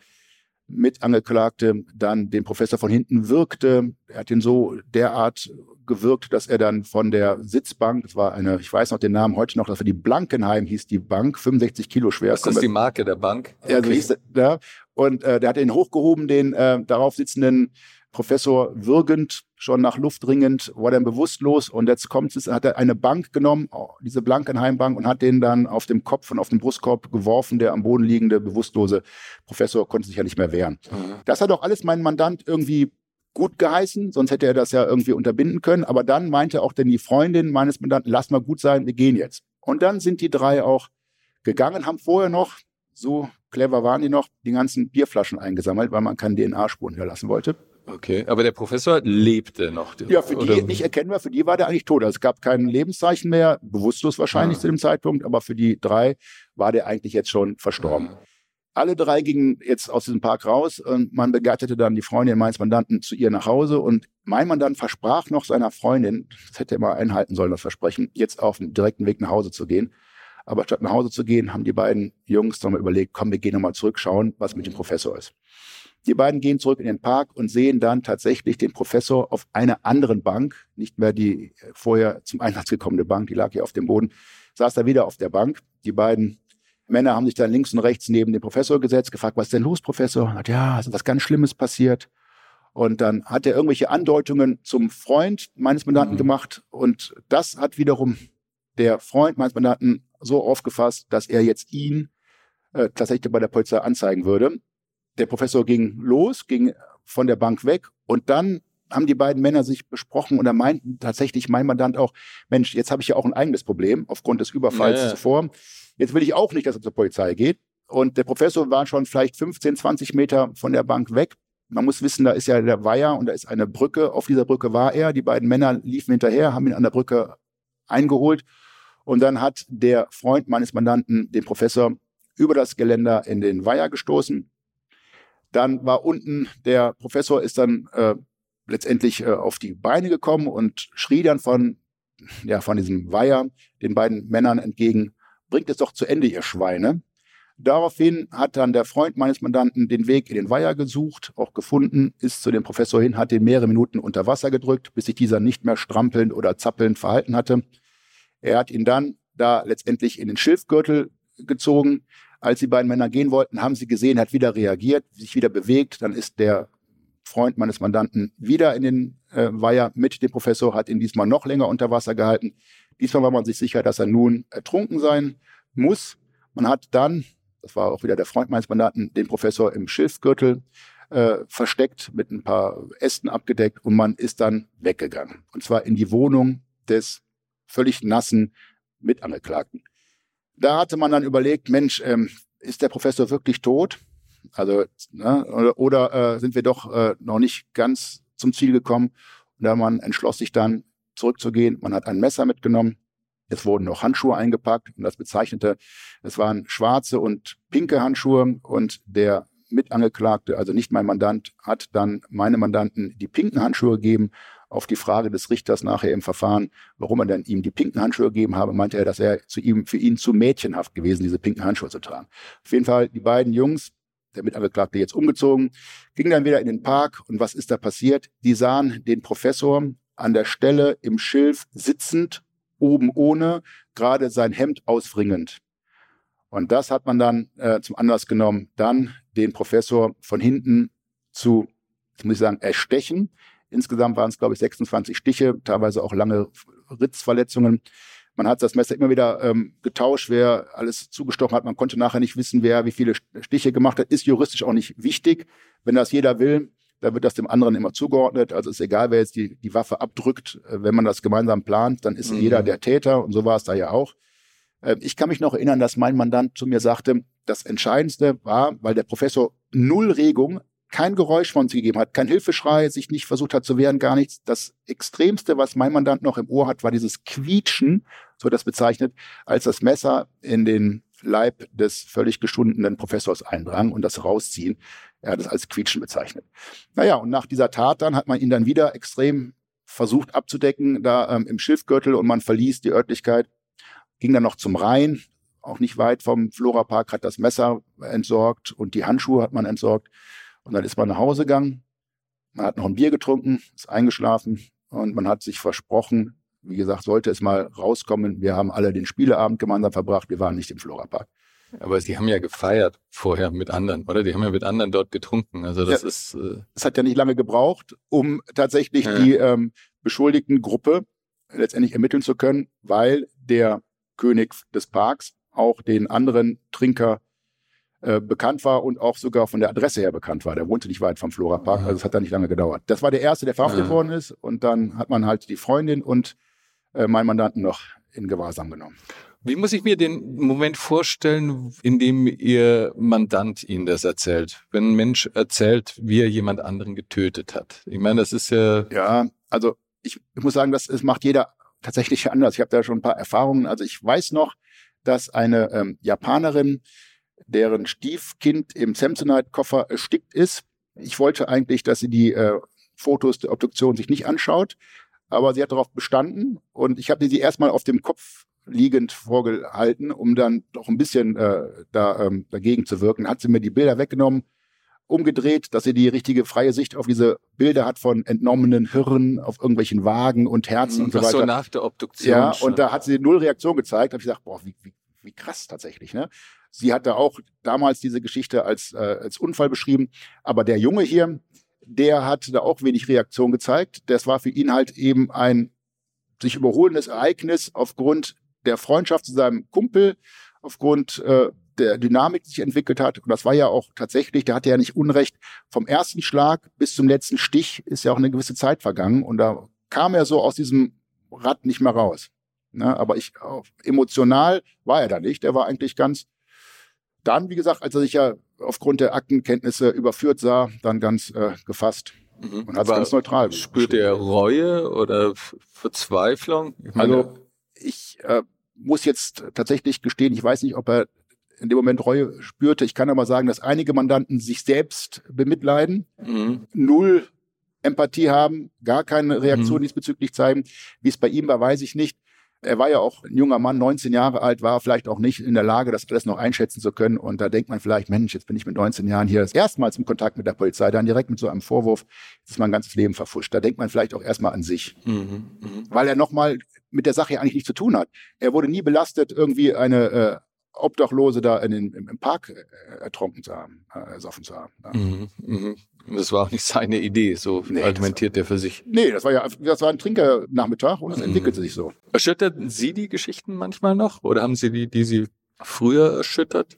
Mitangeklagte dann den Professor von hinten wirkte. Er hat ihn so derart gewirkt, dass er dann von der Sitzbank, das war eine, ich weiß noch den Namen heute noch, das war die Blankenheim, hieß die Bank, 65 Kilo schwer. Das ist die Marke der Bank? Okay. Ja, so hieß ja. Und äh, der hat ihn hochgehoben, den äh, darauf sitzenden Professor würgend, schon nach Luft ringend, war dann bewusstlos und jetzt kommt es, hat er eine Bank genommen, oh, diese Blankenheimbank und hat den dann auf dem Kopf und auf den Brustkorb geworfen. Der am Boden liegende, bewusstlose Professor konnte sich ja nicht mehr wehren. Mhm. Das hat auch alles mein Mandant irgendwie gut geheißen, sonst hätte er das ja irgendwie unterbinden können. Aber dann meinte auch denn die Freundin meines Mandanten, lass mal gut sein, wir gehen jetzt. Und dann sind die drei auch gegangen, haben vorher noch, so clever waren die noch, die ganzen Bierflaschen eingesammelt, weil man keine DNA-Spuren hinterlassen wollte. Okay, aber der Professor lebte noch. Ja, für die nicht erkennbar, für die war der eigentlich tot. Also es gab kein Lebenszeichen mehr, bewusstlos wahrscheinlich ah. zu dem Zeitpunkt, aber für die drei war der eigentlich jetzt schon verstorben. Ah. Alle drei gingen jetzt aus diesem Park raus und man begleitete dann die Freundin meines Mandanten zu ihr nach Hause und mein Mandant versprach noch seiner Freundin, das hätte er mal einhalten sollen, das Versprechen, jetzt auf dem direkten Weg nach Hause zu gehen. Aber statt nach Hause zu gehen, haben die beiden Jungs dann mal überlegt, komm, wir gehen nochmal zurückschauen, was mit dem Professor ist. Die beiden gehen zurück in den Park und sehen dann tatsächlich den Professor auf einer anderen Bank, nicht mehr die vorher zum Einsatz gekommene Bank, die lag ja auf dem Boden, saß da wieder auf der Bank. Die beiden Männer haben sich dann links und rechts neben den Professor gesetzt, gefragt, was ist denn los, Professor? Hat, ja, ist was ganz Schlimmes passiert. Und dann hat er irgendwelche Andeutungen zum Freund meines Mandanten mhm. gemacht. Und das hat wiederum der Freund meines Mandanten so aufgefasst, dass er jetzt ihn äh, tatsächlich bei der Polizei anzeigen würde. Der Professor ging los, ging von der Bank weg und dann haben die beiden Männer sich besprochen und da meinten tatsächlich mein Mandant auch, Mensch, jetzt habe ich ja auch ein eigenes Problem aufgrund des Überfalls ja, zuvor. Jetzt will ich auch nicht, dass er zur Polizei geht. Und der Professor war schon vielleicht 15, 20 Meter von der Bank weg. Man muss wissen, da ist ja der Weiher und da ist eine Brücke. Auf dieser Brücke war er. Die beiden Männer liefen hinterher, haben ihn an der Brücke eingeholt. Und dann hat der Freund meines Mandanten den Professor über das Geländer in den Weiher gestoßen. Dann war unten, der Professor ist dann äh, letztendlich äh, auf die Beine gekommen und schrie dann von, ja, von diesem Weiher den beiden Männern entgegen, bringt es doch zu Ende, ihr Schweine. Daraufhin hat dann der Freund meines Mandanten den Weg in den Weiher gesucht, auch gefunden, ist zu dem Professor hin, hat ihn mehrere Minuten unter Wasser gedrückt, bis sich dieser nicht mehr strampelnd oder zappelnd verhalten hatte. Er hat ihn dann da letztendlich in den Schilfgürtel gezogen. Als die beiden Männer gehen wollten, haben sie gesehen, hat wieder reagiert, sich wieder bewegt. Dann ist der Freund meines Mandanten wieder in den äh, Weiher mit dem Professor, hat ihn diesmal noch länger unter Wasser gehalten. Diesmal war man sich sicher, dass er nun ertrunken sein muss. Man hat dann, das war auch wieder der Freund meines Mandanten, den Professor im Schilfgürtel äh, versteckt, mit ein paar Ästen abgedeckt und man ist dann weggegangen. Und zwar in die Wohnung des völlig nassen Mitangeklagten. Da hatte man dann überlegt, Mensch, ähm, ist der Professor wirklich tot? Also, ne, oder, oder äh, sind wir doch äh, noch nicht ganz zum Ziel gekommen? Und da man entschloss sich dann zurückzugehen. Man hat ein Messer mitgenommen. Es wurden noch Handschuhe eingepackt und das bezeichnete, es waren schwarze und pinke Handschuhe und der Mitangeklagte, also nicht mein Mandant, hat dann meine Mandanten die pinken Handschuhe gegeben. Auf die Frage des Richters nachher im Verfahren, warum er denn ihm die pinken Handschuhe gegeben habe, meinte er, dass er zu ihm, für ihn zu mädchenhaft gewesen, diese pinken Handschuhe zu tragen. Auf jeden Fall, die beiden Jungs, der Mitangeklagte jetzt umgezogen, ging dann wieder in den Park und was ist da passiert? Die sahen den Professor an der Stelle im Schilf sitzend, oben ohne, gerade sein Hemd auswringend. Und das hat man dann äh, zum Anlass genommen, dann den Professor von hinten zu, muss ich sagen, erstechen. Insgesamt waren es, glaube ich, 26 Stiche, teilweise auch lange Ritzverletzungen. Man hat das Messer immer wieder ähm, getauscht, wer alles zugestochen hat. Man konnte nachher nicht wissen, wer wie viele Stiche gemacht hat. Ist juristisch auch nicht wichtig. Wenn das jeder will, dann wird das dem anderen immer zugeordnet. Also ist egal, wer jetzt die, die Waffe abdrückt. Äh, wenn man das gemeinsam plant, dann ist mhm. jeder der Täter. Und so war es da ja auch. Äh, ich kann mich noch erinnern, dass mein Mandant zu mir sagte, das Entscheidendste war, weil der Professor null Regung, kein Geräusch von sich gegeben hat, kein Hilfeschrei, sich nicht versucht hat zu wehren, gar nichts. Das Extremste, was mein Mandant noch im Ohr hat, war dieses Quietschen, so das bezeichnet, als das Messer in den Leib des völlig geschundenen Professors eindrang und das rausziehen. Er hat es als Quietschen bezeichnet. Naja, und nach dieser Tat dann hat man ihn dann wieder extrem versucht abzudecken, da ähm, im Schilfgürtel und man verließ die Örtlichkeit, ging dann noch zum Rhein, auch nicht weit vom Florapark, hat das Messer entsorgt und die Handschuhe hat man entsorgt. Und dann ist man nach Hause gegangen, man hat noch ein Bier getrunken, ist eingeschlafen und man hat sich versprochen, wie gesagt, sollte es mal rauskommen, wir haben alle den Spieleabend gemeinsam verbracht, wir waren nicht im Florapark. Aber sie haben ja gefeiert vorher mit anderen, oder? Die haben ja mit anderen dort getrunken. Also das ja, ist. Äh es hat ja nicht lange gebraucht, um tatsächlich ja. die ähm, beschuldigten Gruppe letztendlich ermitteln zu können, weil der König des Parks auch den anderen Trinker äh, bekannt war und auch sogar von der Adresse her bekannt war. Der wohnte nicht weit vom Flora Park, also es hat da nicht lange gedauert. Das war der erste, der verhaftet ja. worden ist und dann hat man halt die Freundin und äh, meinen Mandanten noch in Gewahrsam genommen. Wie muss ich mir den Moment vorstellen, in dem Ihr Mandant Ihnen das erzählt? Wenn ein Mensch erzählt, wie er jemand anderen getötet hat. Ich meine, das ist ja. Ja, also ich, ich muss sagen, das, das macht jeder tatsächlich anders. Ich habe da schon ein paar Erfahrungen. Also ich weiß noch, dass eine ähm, Japanerin, deren Stiefkind im Samsonite-Koffer erstickt ist. Ich wollte eigentlich, dass sie die äh, Fotos der Obduktion sich nicht anschaut, aber sie hat darauf bestanden und ich habe sie erstmal auf dem Kopf liegend vorgehalten, um dann doch ein bisschen äh, da, ähm, dagegen zu wirken. Hat sie mir die Bilder weggenommen, umgedreht, dass sie die richtige freie Sicht auf diese Bilder hat von entnommenen Hirnen auf irgendwelchen Wagen und Herzen und so weiter. So nach der Obduktion. Ja, schon. und da hat sie null Reaktion gezeigt. Da habe ich gesagt, boah, wie, wie, wie krass tatsächlich. Ne? Sie hatte auch damals diese Geschichte als, äh, als Unfall beschrieben. Aber der Junge hier, der hat da auch wenig Reaktion gezeigt. Das war für ihn halt eben ein sich überholendes Ereignis aufgrund der Freundschaft zu seinem Kumpel, aufgrund äh, der Dynamik, die sich entwickelt hat. Und das war ja auch tatsächlich, der hatte ja nicht Unrecht, vom ersten Schlag bis zum letzten Stich ist ja auch eine gewisse Zeit vergangen. Und da kam er so aus diesem Rad nicht mehr raus. Ne? Aber ich, emotional war er da nicht. Er war eigentlich ganz, dann, wie gesagt, als er sich ja aufgrund der Aktenkenntnisse überführt sah, dann ganz äh, gefasst mhm. und hat es ganz neutral. Spürt er Reue oder Verzweiflung? Ich also ich äh, muss jetzt tatsächlich gestehen, ich weiß nicht, ob er in dem Moment Reue spürte. Ich kann aber sagen, dass einige Mandanten sich selbst bemitleiden, mhm. null Empathie haben, gar keine Reaktion mhm. diesbezüglich zeigen. Wie es bei ihm war, weiß ich nicht. Er war ja auch ein junger Mann, 19 Jahre alt, war vielleicht auch nicht in der Lage, das alles noch einschätzen zu können. Und da denkt man vielleicht, Mensch, jetzt bin ich mit 19 Jahren hier erstmals im Kontakt mit der Polizei, dann direkt mit so einem Vorwurf, jetzt ist mein ganzes Leben verfuscht. Da denkt man vielleicht auch erstmal an sich. Mhm, mh. Weil er nochmal mit der Sache eigentlich nichts zu tun hat. Er wurde nie belastet, irgendwie eine äh, Obdachlose da in den, im, Park äh, ertrunken zu haben, äh, ersoffen zu haben. Ja. Mhm, mh. Das war auch nicht seine Idee, so nee, argumentiert er für sich. Nee, das war ja, das war ein Trinkernachmittag und es mhm. entwickelte sich so. Erschütterten Sie die Geschichten manchmal noch? Oder haben Sie die, die Sie früher erschüttert?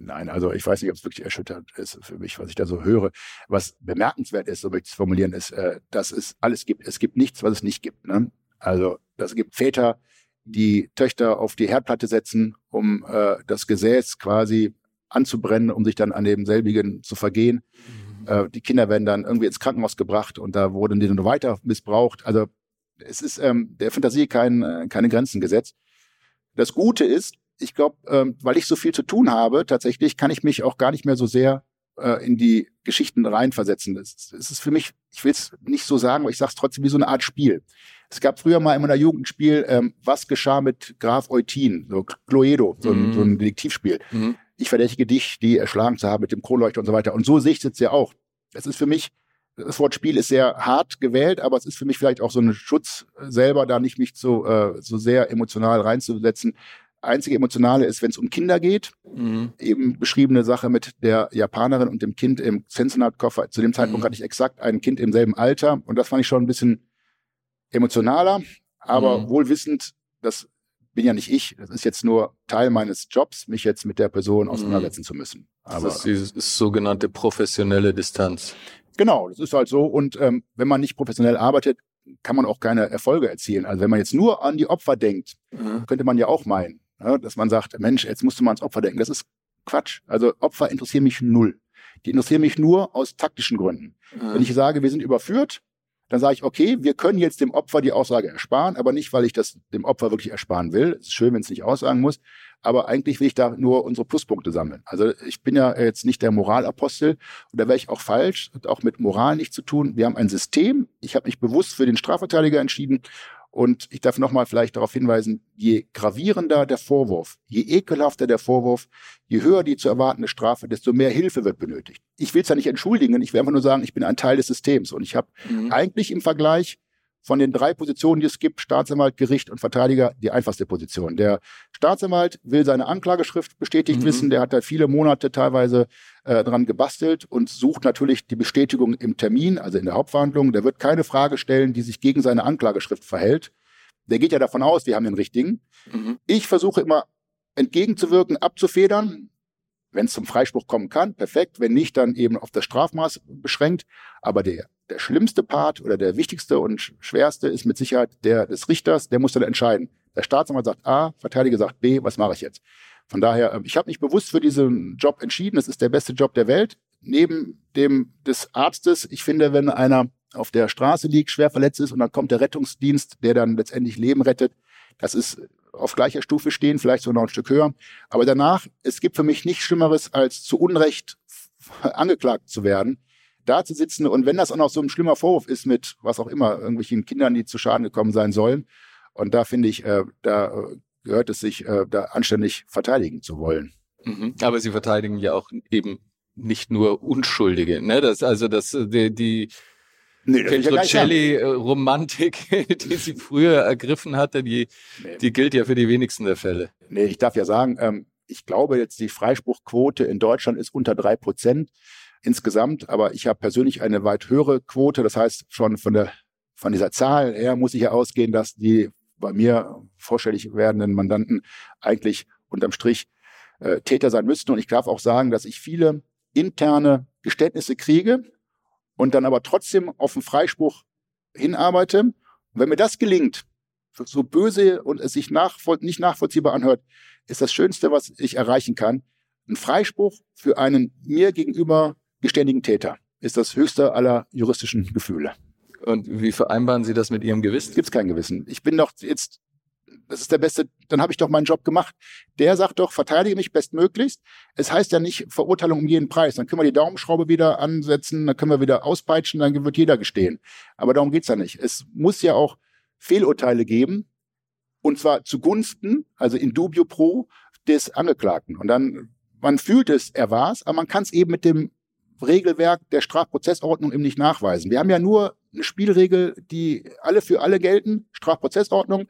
Nein, also ich weiß nicht, ob es wirklich erschüttert ist für mich, was ich da so höre. Was bemerkenswert ist, so möchte ich es formulieren, ist, äh, dass es alles gibt. Es gibt nichts, was es nicht gibt. Ne? Also es gibt Väter, die Töchter auf die Herdplatte setzen, um äh, das Gesäß quasi anzubrennen, um sich dann an demselbigen zu vergehen. Mhm. Äh, die Kinder werden dann irgendwie ins Krankenhaus gebracht und da wurden die dann weiter missbraucht. Also es ist ähm, der Fantasie kein, äh, keine Grenzen gesetzt. Das Gute ist, ich glaube, ähm, weil ich so viel zu tun habe, tatsächlich kann ich mich auch gar nicht mehr so sehr äh, in die Geschichten reinversetzen. Es ist für mich, ich will es nicht so sagen, aber ich sage es trotzdem wie so eine Art Spiel. Es gab früher mal in meiner Jugend ein Spiel, ähm, was geschah mit Graf Eutin, so Cluedo, so, mhm. ein, so ein Detektivspiel. Mhm. Ich verdächtige dich, die erschlagen zu haben mit dem Kronleuchter und so weiter. Und so sehe ich es jetzt ja auch. Es ist für mich, das Wort Spiel ist sehr hart gewählt, aber es ist für mich vielleicht auch so ein Schutz selber, da nicht mich so, äh, so sehr emotional reinzusetzen. Einzige Emotionale ist, wenn es um Kinder geht. Mhm. Eben beschriebene Sache mit der Japanerin und dem Kind im Sensenat-Koffer. Zu dem Zeitpunkt mhm. hatte ich exakt ein Kind im selben Alter. Und das fand ich schon ein bisschen emotionaler, aber mhm. wohl wissend, das bin ja nicht ich, das ist jetzt nur Teil meines Jobs, mich jetzt mit der Person mhm. auseinandersetzen zu müssen. Aber, das ist die sogenannte professionelle Distanz. Genau, das ist halt so. Und ähm, wenn man nicht professionell arbeitet, kann man auch keine Erfolge erzielen. Also wenn man jetzt nur an die Opfer denkt, mhm. könnte man ja auch meinen, ja, dass man sagt, Mensch, jetzt musst du mal ans Opfer denken. Das ist Quatsch. Also Opfer interessieren mich null. Die interessieren mich nur aus taktischen Gründen. Mhm. Wenn ich sage, wir sind überführt, dann sage ich, okay, wir können jetzt dem Opfer die Aussage ersparen, aber nicht, weil ich das dem Opfer wirklich ersparen will. Es ist schön, wenn es nicht aussagen muss, aber eigentlich will ich da nur unsere Pluspunkte sammeln. Also ich bin ja jetzt nicht der Moralapostel und da wäre ich auch falsch, hat auch mit Moral nichts zu tun. Wir haben ein System. Ich habe mich bewusst für den Strafverteidiger entschieden und ich darf nochmal vielleicht darauf hinweisen, je gravierender der Vorwurf, je ekelhafter der Vorwurf, je höher die zu erwartende Strafe, desto mehr Hilfe wird benötigt. Ich will es ja nicht entschuldigen, ich will einfach nur sagen, ich bin ein Teil des Systems und ich habe mhm. eigentlich im Vergleich von den drei Positionen, die es gibt, Staatsanwalt, Gericht und Verteidiger, die einfachste Position. Der Staatsanwalt will seine Anklageschrift bestätigt mhm. wissen, der hat da viele Monate teilweise äh, dran gebastelt und sucht natürlich die Bestätigung im Termin, also in der Hauptverhandlung. Der wird keine Frage stellen, die sich gegen seine Anklageschrift verhält. Der geht ja davon aus, wir haben den richtigen. Mhm. Ich versuche immer entgegenzuwirken, abzufedern. Wenn es zum Freispruch kommen kann, perfekt. Wenn nicht, dann eben auf das Strafmaß beschränkt. Aber der der schlimmste Part oder der wichtigste und schwerste ist mit Sicherheit der des Richters, der muss dann entscheiden. Der Staatsanwalt sagt A, Verteidiger sagt B, was mache ich jetzt? Von daher, ähm, ich habe mich bewusst für diesen Job entschieden. Es ist der beste Job der Welt. Neben dem des Arztes, ich finde, wenn einer auf der Straße liegt, schwer verletzt ist und dann kommt der Rettungsdienst, der dann letztendlich Leben rettet, das ist auf gleicher Stufe stehen, vielleicht sogar noch ein Stück höher. Aber danach, es gibt für mich nichts Schlimmeres, als zu Unrecht angeklagt zu werden da zu sitzen und wenn das auch noch so ein schlimmer Vorwurf ist mit was auch immer, irgendwelchen Kindern, die zu Schaden gekommen sein sollen. Und da finde ich, äh, da äh, gehört es sich, äh, da anständig verteidigen zu wollen. Mhm. Aber Sie verteidigen ja auch eben nicht nur Unschuldige, ne? Das, also das, die, die nee, Petrocelli-Romantik, *laughs* die sie früher ergriffen hatte, die, nee. die gilt ja für die wenigsten der Fälle. Nee, ich darf ja sagen, ähm, ich glaube jetzt, die Freispruchquote in Deutschland ist unter drei Prozent insgesamt, aber ich habe persönlich eine weit höhere Quote. Das heißt, schon von der von dieser Zahl her muss ich ja ausgehen, dass die bei mir vorstellig werdenden Mandanten eigentlich unterm Strich äh, Täter sein müssten. Und ich darf auch sagen, dass ich viele interne Geständnisse kriege und dann aber trotzdem auf den Freispruch hinarbeite. Und wenn mir das gelingt, so böse und es sich nachvoll nicht nachvollziehbar anhört, ist das Schönste, was ich erreichen kann. Ein Freispruch für einen mir gegenüber geständigen Täter ist das höchste aller juristischen Gefühle. Und wie vereinbaren Sie das mit Ihrem Gewissen? Gibt es kein Gewissen. Ich bin doch jetzt, das ist der beste, dann habe ich doch meinen Job gemacht. Der sagt doch, verteidige mich bestmöglichst. Es heißt ja nicht Verurteilung um jeden Preis. Dann können wir die Daumenschraube wieder ansetzen, dann können wir wieder auspeitschen, dann wird jeder gestehen. Aber darum geht's ja nicht. Es muss ja auch Fehlurteile geben, und zwar zugunsten, also in dubio pro, des Angeklagten. Und dann, man fühlt es, er war's, aber man kann es eben mit dem Regelwerk der Strafprozessordnung eben nicht nachweisen. Wir haben ja nur eine Spielregel, die alle für alle gelten, Strafprozessordnung.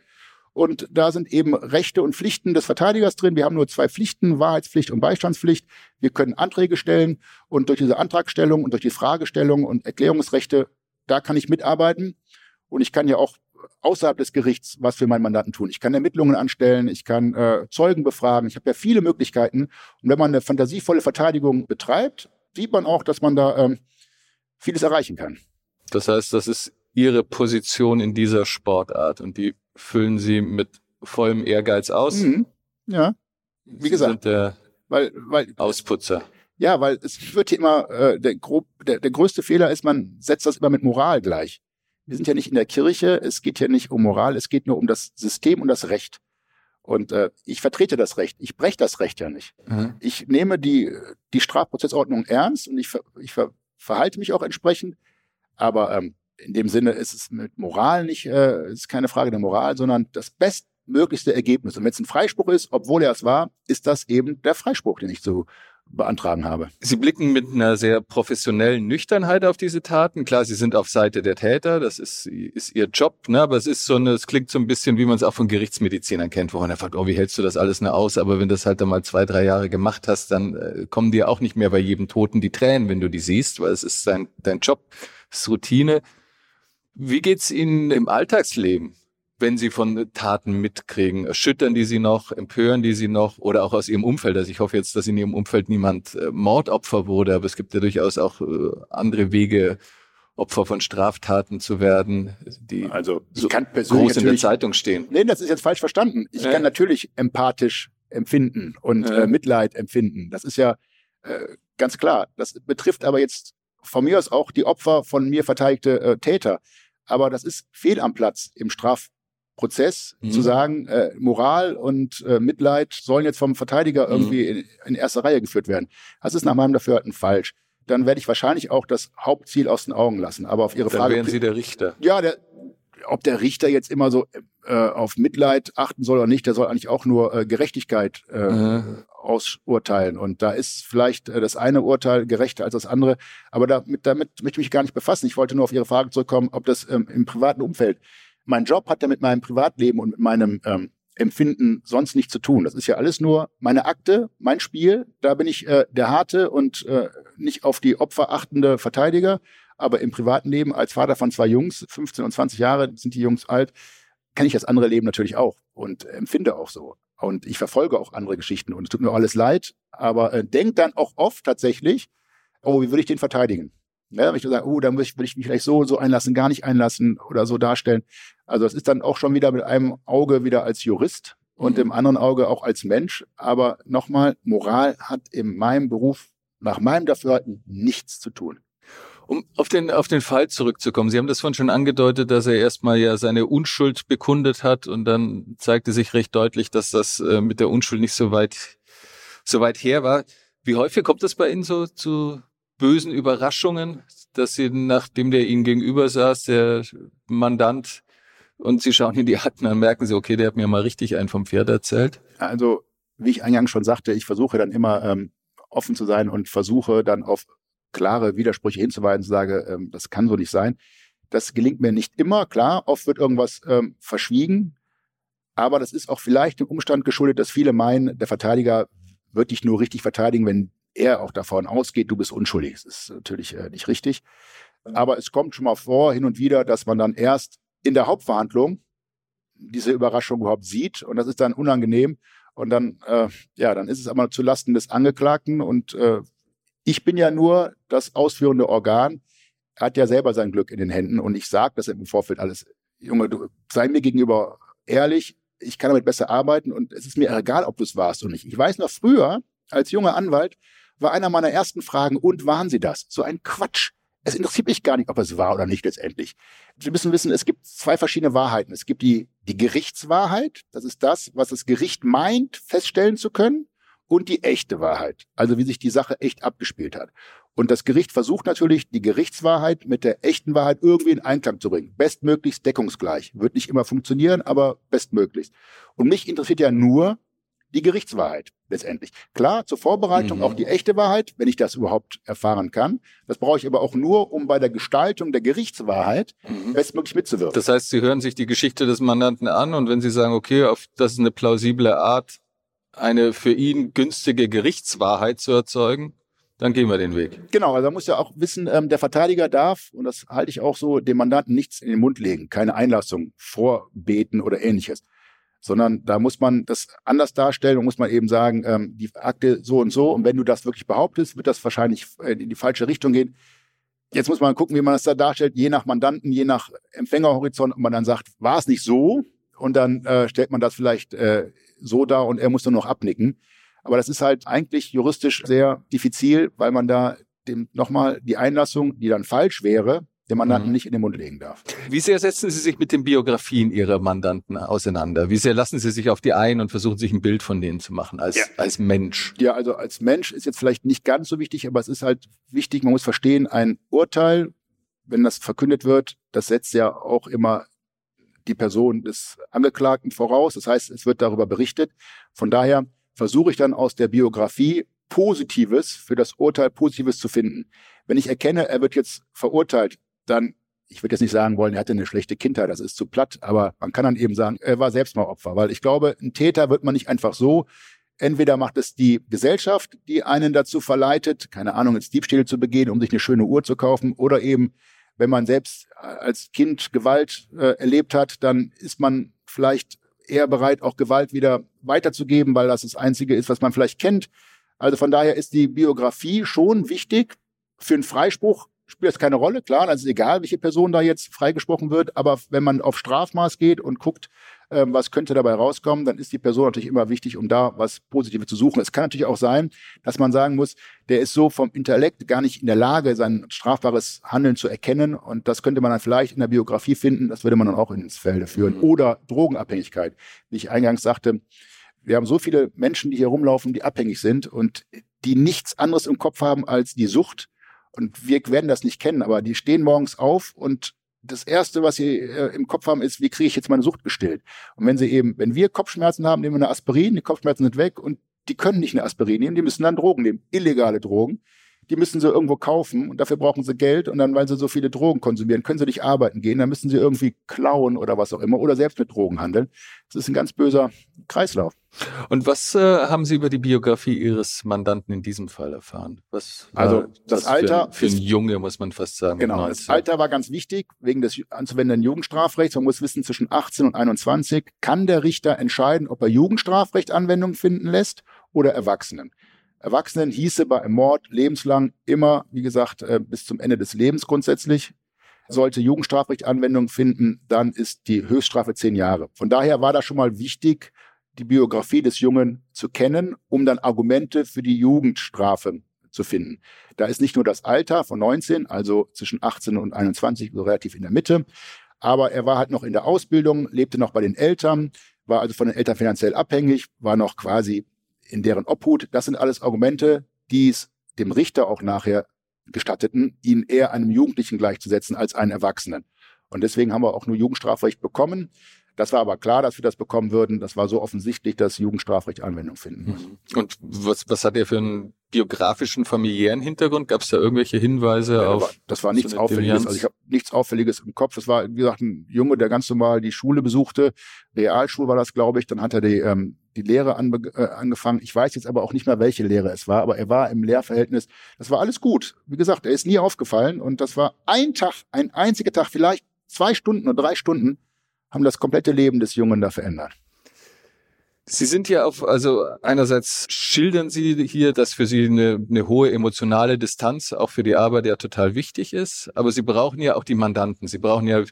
Und da sind eben Rechte und Pflichten des Verteidigers drin. Wir haben nur zwei Pflichten, Wahrheitspflicht und Beistandspflicht. Wir können Anträge stellen und durch diese Antragstellung und durch die Fragestellung und Erklärungsrechte, da kann ich mitarbeiten. Und ich kann ja auch außerhalb des Gerichts was für meinen Mandanten tun. Ich kann Ermittlungen anstellen, ich kann äh, Zeugen befragen, ich habe ja viele Möglichkeiten. Und wenn man eine fantasievolle Verteidigung betreibt, sieht man auch, dass man da ähm, vieles erreichen kann. Das heißt, das ist Ihre Position in dieser Sportart und die füllen Sie mit vollem Ehrgeiz aus. Mhm. Ja, wie Sie gesagt, sind der weil, weil, Ausputzer. Ja, weil es wird hier immer, äh, der, grob, der, der größte Fehler ist, man setzt das immer mit Moral gleich. Wir sind ja nicht in der Kirche, es geht hier nicht um Moral, es geht nur um das System und das Recht. Und äh, ich vertrete das Recht. Ich breche das Recht ja nicht. Mhm. Ich nehme die, die Strafprozessordnung ernst und ich, ich ver, verhalte mich auch entsprechend. Aber ähm, in dem Sinne ist es mit Moral nicht, äh, ist keine Frage der Moral, sondern das bestmöglichste Ergebnis. Und wenn es ein Freispruch ist, obwohl er es war, ist das eben der Freispruch, den ich zu beantragen habe. Sie blicken mit einer sehr professionellen Nüchternheit auf diese Taten. Klar, Sie sind auf Seite der Täter, das ist, ist Ihr Job, ne? aber es ist so eine, es klingt so ein bisschen, wie man es auch von Gerichtsmedizinern kennt, wo man fragt, oh, wie hältst du das alles nur aus? Aber wenn du das halt einmal zwei, drei Jahre gemacht hast, dann äh, kommen dir auch nicht mehr bei jedem Toten die Tränen, wenn du die siehst, weil es ist dein, dein Job, es ist Routine. Wie geht's Ihnen im Alltagsleben? Wenn sie von Taten mitkriegen? Erschüttern die sie noch, empören die sie noch oder auch aus ihrem Umfeld? Also ich hoffe jetzt, dass in ihrem Umfeld niemand äh, Mordopfer wurde, aber es gibt ja durchaus auch äh, andere Wege, Opfer von Straftaten zu werden, die also so groß in der Zeitung stehen. Nee, das ist jetzt falsch verstanden. Ich äh. kann natürlich empathisch empfinden und äh. Mitleid empfinden. Das ist ja äh, ganz klar. Das betrifft aber jetzt von mir aus auch die Opfer von mir verteidigte äh, Täter. Aber das ist fehl am Platz im Straf Prozess mhm. zu sagen, äh, Moral und äh, Mitleid sollen jetzt vom Verteidiger mhm. irgendwie in, in erster Reihe geführt werden. Das ist nach meinem Dafürhalten falsch. Dann werde ich wahrscheinlich auch das Hauptziel aus den Augen lassen. Aber auf Ihre Dann Frage. wären Sie der Richter. Ja, der, ob der Richter jetzt immer so äh, auf Mitleid achten soll oder nicht, der soll eigentlich auch nur äh, Gerechtigkeit äh, mhm. ausurteilen. Und da ist vielleicht äh, das eine Urteil gerechter als das andere. Aber damit, damit möchte ich mich gar nicht befassen. Ich wollte nur auf Ihre Frage zurückkommen, ob das ähm, im privaten Umfeld mein Job hat ja mit meinem Privatleben und mit meinem ähm, Empfinden sonst nichts zu tun. Das ist ja alles nur meine Akte, mein Spiel. Da bin ich äh, der harte und äh, nicht auf die Opfer achtende Verteidiger. Aber im privaten Leben als Vater von zwei Jungs, 15 und 20 Jahre sind die Jungs alt, kenne ich das andere Leben natürlich auch und empfinde auch so. Und ich verfolge auch andere Geschichten und es tut mir alles leid, aber äh, denke dann auch oft tatsächlich, oh, wie würde ich den verteidigen? Ja, wenn ich sage, oh, dann will ich, will ich mich vielleicht so so einlassen, gar nicht einlassen oder so darstellen. Also es ist dann auch schon wieder mit einem Auge wieder als Jurist und mhm. im anderen Auge auch als Mensch. Aber nochmal, Moral hat in meinem Beruf nach meinem Dafürhalten nichts zu tun. Um auf den, auf den Fall zurückzukommen. Sie haben das vorhin schon angedeutet, dass er erstmal ja seine Unschuld bekundet hat und dann zeigte sich recht deutlich, dass das äh, mit der Unschuld nicht so weit, so weit her war. Wie häufig kommt das bei Ihnen so zu bösen Überraschungen, dass Sie, nachdem der Ihnen gegenüber saß, der Mandant, und Sie schauen in die Akten, dann merken Sie, okay, der hat mir mal richtig einen vom Pferd erzählt? Also, wie ich eingangs schon sagte, ich versuche dann immer ähm, offen zu sein und versuche dann auf klare Widersprüche hinzuweisen, sage, ähm, das kann so nicht sein. Das gelingt mir nicht immer, klar, oft wird irgendwas ähm, verschwiegen, aber das ist auch vielleicht dem Umstand geschuldet, dass viele meinen, der Verteidiger wird dich nur richtig verteidigen, wenn er auch davon ausgeht, du bist unschuldig. Das ist natürlich äh, nicht richtig. Aber es kommt schon mal vor, hin und wieder, dass man dann erst in der Hauptverhandlung diese Überraschung überhaupt sieht. Und das ist dann unangenehm. Und dann, äh, ja, dann ist es aber zu Lasten des Angeklagten. Und äh, ich bin ja nur das ausführende Organ. Er hat ja selber sein Glück in den Händen. Und ich sage das im Vorfeld alles. Junge, du sei mir gegenüber ehrlich. Ich kann damit besser arbeiten. Und es ist mir egal, ob du es warst oder nicht. Ich weiß noch früher, als junger Anwalt, war einer meiner ersten Fragen, und waren Sie das? So ein Quatsch. Es interessiert mich gar nicht, ob es war oder nicht letztendlich. Sie müssen wissen, es gibt zwei verschiedene Wahrheiten. Es gibt die, die Gerichtswahrheit, das ist das, was das Gericht meint, feststellen zu können, und die echte Wahrheit, also wie sich die Sache echt abgespielt hat. Und das Gericht versucht natürlich, die Gerichtswahrheit mit der echten Wahrheit irgendwie in Einklang zu bringen. Bestmöglichst deckungsgleich. Wird nicht immer funktionieren, aber bestmöglichst. Und mich interessiert ja nur, die Gerichtswahrheit letztendlich. Klar, zur Vorbereitung mhm. auch die echte Wahrheit, wenn ich das überhaupt erfahren kann. Das brauche ich aber auch nur, um bei der Gestaltung der Gerichtswahrheit mhm. bestmöglich mitzuwirken. Das heißt, Sie hören sich die Geschichte des Mandanten an und wenn Sie sagen, okay, auf, das ist eine plausible Art, eine für ihn günstige Gerichtswahrheit zu erzeugen, dann gehen wir den Weg. Genau, also man muss ja auch wissen, ähm, der Verteidiger darf, und das halte ich auch so, dem Mandanten nichts in den Mund legen, keine Einlassung vorbeten oder ähnliches sondern da muss man das anders darstellen und muss man eben sagen, ähm, die Akte so und so und wenn du das wirklich behauptest, wird das wahrscheinlich äh, in die falsche Richtung gehen. Jetzt muss man gucken, wie man das da darstellt, je nach Mandanten, je nach Empfängerhorizont, ob man dann sagt, war es nicht so und dann äh, stellt man das vielleicht äh, so dar und er muss nur noch abnicken. Aber das ist halt eigentlich juristisch sehr diffizil, weil man da dem nochmal die Einlassung, die dann falsch wäre, dem Mandanten mhm. nicht in den Mund legen darf. Wie sehr setzen Sie sich mit den Biografien Ihrer Mandanten auseinander? Wie sehr lassen Sie sich auf die ein und versuchen sich ein Bild von denen zu machen als, ja. als Mensch? Ja, also als Mensch ist jetzt vielleicht nicht ganz so wichtig, aber es ist halt wichtig, man muss verstehen, ein Urteil, wenn das verkündet wird, das setzt ja auch immer die Person des Angeklagten voraus. Das heißt, es wird darüber berichtet. Von daher versuche ich dann aus der Biografie Positives für das Urteil Positives zu finden. Wenn ich erkenne, er wird jetzt verurteilt dann, ich würde jetzt nicht sagen wollen, er hatte eine schlechte Kindheit, das ist zu platt, aber man kann dann eben sagen, er war selbst mal Opfer, weil ich glaube, ein Täter wird man nicht einfach so Entweder macht es die Gesellschaft, die einen dazu verleitet, keine Ahnung, ins Diebstähle zu begehen, um sich eine schöne Uhr zu kaufen, oder eben, wenn man selbst als Kind Gewalt äh, erlebt hat, dann ist man vielleicht eher bereit, auch Gewalt wieder weiterzugeben, weil das das Einzige ist, was man vielleicht kennt. Also von daher ist die Biografie schon wichtig. Für einen Freispruch spielt das keine Rolle. Klar, dann ist egal, welche Person da jetzt freigesprochen wird. Aber wenn man auf Strafmaß geht und guckt, ähm, was könnte dabei rauskommen, dann ist die Person natürlich immer wichtig, um da was Positives zu suchen. Es kann natürlich auch sein, dass man sagen muss, der ist so vom Intellekt gar nicht in der Lage, sein strafbares Handeln zu erkennen. Und das könnte man dann vielleicht in der Biografie finden. Das würde man dann auch ins Felde führen. Mhm. Oder Drogenabhängigkeit. Wie ich eingangs sagte, wir haben so viele Menschen, die hier rumlaufen, die abhängig sind und die nichts anderes im Kopf haben als die Sucht und wir werden das nicht kennen, aber die stehen morgens auf und das erste, was sie äh, im Kopf haben, ist, wie kriege ich jetzt meine Sucht gestillt? Und wenn sie eben, wenn wir Kopfschmerzen haben, nehmen wir eine Aspirin, die Kopfschmerzen sind weg und die können nicht eine Aspirin nehmen, die müssen dann Drogen nehmen, illegale Drogen die müssen sie irgendwo kaufen und dafür brauchen sie Geld und dann, weil sie so viele Drogen konsumieren, können sie nicht arbeiten gehen, dann müssen sie irgendwie klauen oder was auch immer oder selbst mit Drogen handeln. Das ist ein ganz böser Kreislauf. Und was äh, haben Sie über die Biografie Ihres Mandanten in diesem Fall erfahren? Was also das Alter für, für einen Junge muss man fast sagen. Genau, das Alter war ganz wichtig wegen des anzuwendenden Jugendstrafrechts. Man muss wissen, zwischen 18 und 21 kann der Richter entscheiden, ob er Jugendstrafrecht Anwendung finden lässt oder Erwachsenen. Erwachsenen hieße bei Mord lebenslang immer, wie gesagt, äh, bis zum Ende des Lebens grundsätzlich. Sollte Jugendstrafrecht Anwendung finden, dann ist die Höchststrafe zehn Jahre. Von daher war das schon mal wichtig, die Biografie des Jungen zu kennen, um dann Argumente für die Jugendstrafe zu finden. Da ist nicht nur das Alter von 19, also zwischen 18 und 21, so relativ in der Mitte, aber er war halt noch in der Ausbildung, lebte noch bei den Eltern, war also von den Eltern finanziell abhängig, war noch quasi in deren Obhut. Das sind alles Argumente, die es dem Richter auch nachher gestatteten, ihn eher einem Jugendlichen gleichzusetzen als einen Erwachsenen. Und deswegen haben wir auch nur Jugendstrafrecht bekommen. Das war aber klar, dass wir das bekommen würden. Das war so offensichtlich, dass Jugendstrafrecht Anwendung finden muss. Mhm. Und was, was hat er für einen biografischen, familiären Hintergrund? Gab es da irgendwelche Hinweise ja, auf? Das war nichts so Auffälliges. Also ich habe nichts Auffälliges im Kopf. Es war, wie gesagt, ein Junge, der ganz normal die Schule besuchte. Realschule war das, glaube ich. Dann hat er die, ähm, die Lehre anbe äh, angefangen. Ich weiß jetzt aber auch nicht mehr, welche Lehre es war, aber er war im Lehrverhältnis. Das war alles gut. Wie gesagt, er ist nie aufgefallen und das war ein Tag, ein einziger Tag, vielleicht zwei Stunden oder drei Stunden haben das komplette Leben des Jungen da verändert. Sie sind ja auf, also einerseits schildern Sie hier, dass für Sie eine, eine hohe emotionale Distanz auch für die Arbeit ja total wichtig ist, aber Sie brauchen ja auch die Mandanten. Sie brauchen ja,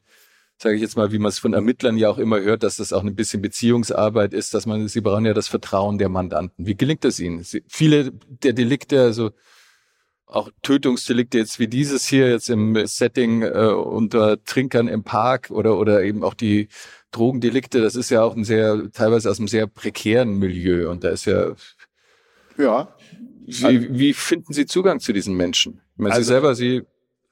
sage ich jetzt mal, wie man es von Ermittlern ja auch immer hört, dass das auch ein bisschen Beziehungsarbeit ist, dass man, Sie brauchen ja das Vertrauen der Mandanten. Wie gelingt das Ihnen? Sie, viele der Delikte, also auch Tötungsdelikte jetzt wie dieses hier jetzt im Setting äh, unter Trinkern im Park oder oder eben auch die Drogendelikte, das ist ja auch ein sehr teilweise aus einem sehr prekären Milieu und da ist ja ja wie, wie finden Sie Zugang zu diesen Menschen? Ich meine, also, Sie selber, Sie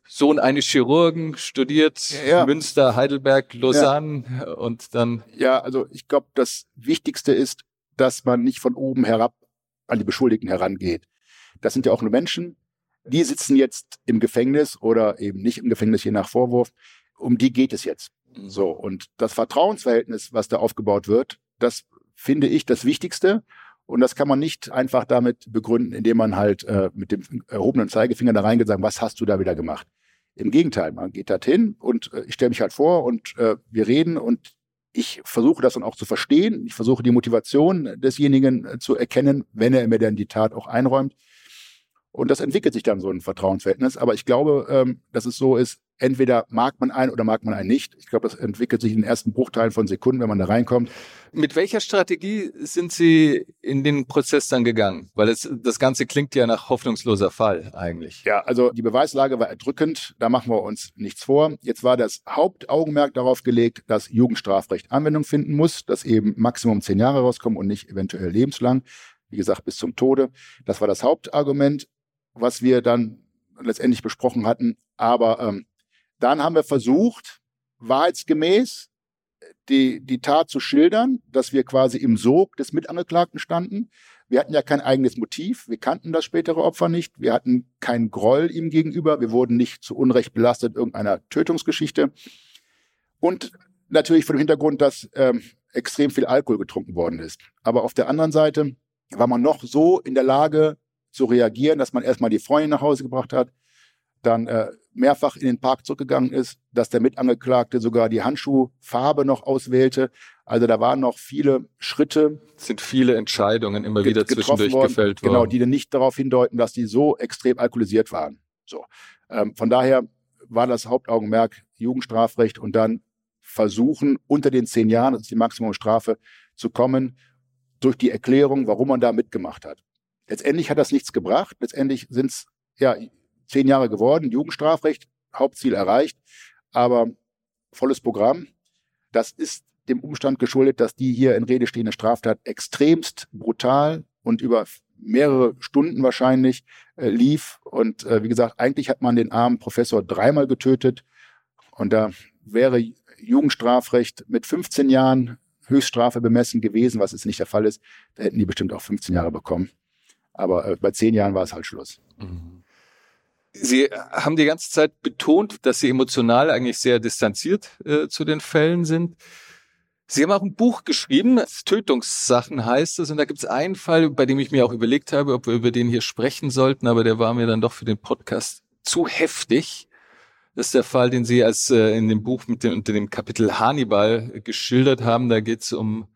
Sohn eines Chirurgen, studiert ja. Münster, Heidelberg, Lausanne ja. und dann. Ja, also ich glaube, das Wichtigste ist, dass man nicht von oben herab an die Beschuldigten herangeht. Das sind ja auch nur Menschen, die sitzen jetzt im Gefängnis oder eben nicht im Gefängnis, je nach Vorwurf. Um die geht es jetzt. Mhm. So. Und das Vertrauensverhältnis, was da aufgebaut wird, das finde ich das Wichtigste. Und das kann man nicht einfach damit begründen, indem man halt äh, mit dem erhobenen Zeigefinger da reingeht und sagt, was hast du da wieder gemacht? Im Gegenteil, man geht dorthin und äh, ich stelle mich halt vor und äh, wir reden und ich versuche das dann auch zu verstehen. Ich versuche die Motivation desjenigen äh, zu erkennen, wenn er mir dann die Tat auch einräumt. Und das entwickelt sich dann so ein Vertrauensverhältnis. Aber ich glaube, ähm, dass es so ist, entweder mag man einen oder mag man einen nicht. Ich glaube, das entwickelt sich in den ersten Bruchteilen von Sekunden, wenn man da reinkommt. Mit welcher Strategie sind Sie in den Prozess dann gegangen? Weil es, das Ganze klingt ja nach hoffnungsloser Fall eigentlich. Ja, also die Beweislage war erdrückend. Da machen wir uns nichts vor. Jetzt war das Hauptaugenmerk darauf gelegt, dass Jugendstrafrecht Anwendung finden muss, dass eben Maximum zehn Jahre rauskommen und nicht eventuell lebenslang. Wie gesagt, bis zum Tode. Das war das Hauptargument was wir dann letztendlich besprochen hatten. Aber ähm, dann haben wir versucht, wahrheitsgemäß die, die Tat zu schildern, dass wir quasi im Sog des Mitangeklagten standen. Wir hatten ja kein eigenes Motiv. Wir kannten das spätere Opfer nicht. Wir hatten keinen Groll ihm gegenüber. Wir wurden nicht zu Unrecht belastet irgendeiner Tötungsgeschichte. Und natürlich vor dem Hintergrund, dass ähm, extrem viel Alkohol getrunken worden ist. Aber auf der anderen Seite war man noch so in der Lage, zu reagieren, dass man erstmal die Freundin nach Hause gebracht hat, dann äh, mehrfach in den Park zurückgegangen ist, dass der Mitangeklagte sogar die Handschuhfarbe noch auswählte. Also da waren noch viele Schritte. Es sind viele Entscheidungen immer wieder zwischendurch worden, gefällt worden. Genau, die dann nicht darauf hindeuten, dass die so extrem alkoholisiert waren. So. Ähm, von daher war das Hauptaugenmerk Jugendstrafrecht und dann versuchen, unter den zehn Jahren, das ist die Maximumstrafe, zu kommen, durch die Erklärung, warum man da mitgemacht hat. Letztendlich hat das nichts gebracht. Letztendlich sind es ja zehn Jahre geworden, Jugendstrafrecht, Hauptziel erreicht, aber volles Programm. Das ist dem Umstand geschuldet, dass die hier in Rede stehende Straftat extremst brutal und über mehrere Stunden wahrscheinlich äh, lief. Und äh, wie gesagt, eigentlich hat man den armen Professor dreimal getötet. Und da wäre Jugendstrafrecht mit 15 Jahren Höchststrafe bemessen gewesen, was jetzt nicht der Fall ist. Da hätten die bestimmt auch 15 Jahre bekommen. Aber äh, bei zehn Jahren war es halt Schluss. Mhm. Sie haben die ganze Zeit betont, dass Sie emotional eigentlich sehr distanziert äh, zu den Fällen sind. Sie haben auch ein Buch geschrieben, Tötungssachen heißt es, und da gibt es einen Fall, bei dem ich mir auch überlegt habe, ob wir über den hier sprechen sollten, aber der war mir dann doch für den Podcast zu heftig. Das ist der Fall, den Sie als äh, in dem Buch mit dem, unter dem Kapitel Hannibal geschildert haben. Da geht es um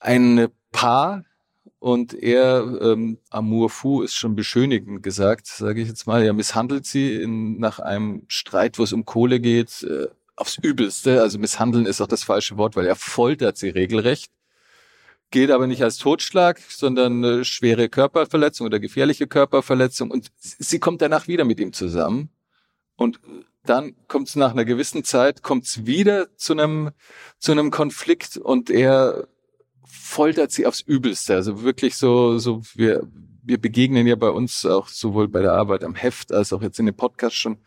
ein Paar, und er, ähm, Amour Fu ist schon beschönigend gesagt, sage ich jetzt mal. Er misshandelt sie in, nach einem Streit, wo es um Kohle geht, äh, aufs Übelste. Also misshandeln ist auch das falsche Wort, weil er foltert sie regelrecht. Geht aber nicht als Totschlag, sondern äh, schwere Körperverletzung oder gefährliche Körperverletzung. Und sie kommt danach wieder mit ihm zusammen. Und dann kommt es nach einer gewissen Zeit, kommt es wieder zu einem, zu einem Konflikt und er foltert sie aufs Übelste. Also wirklich so, so wir, wir begegnen ja bei uns auch sowohl bei der Arbeit am Heft als auch jetzt in dem Podcast schon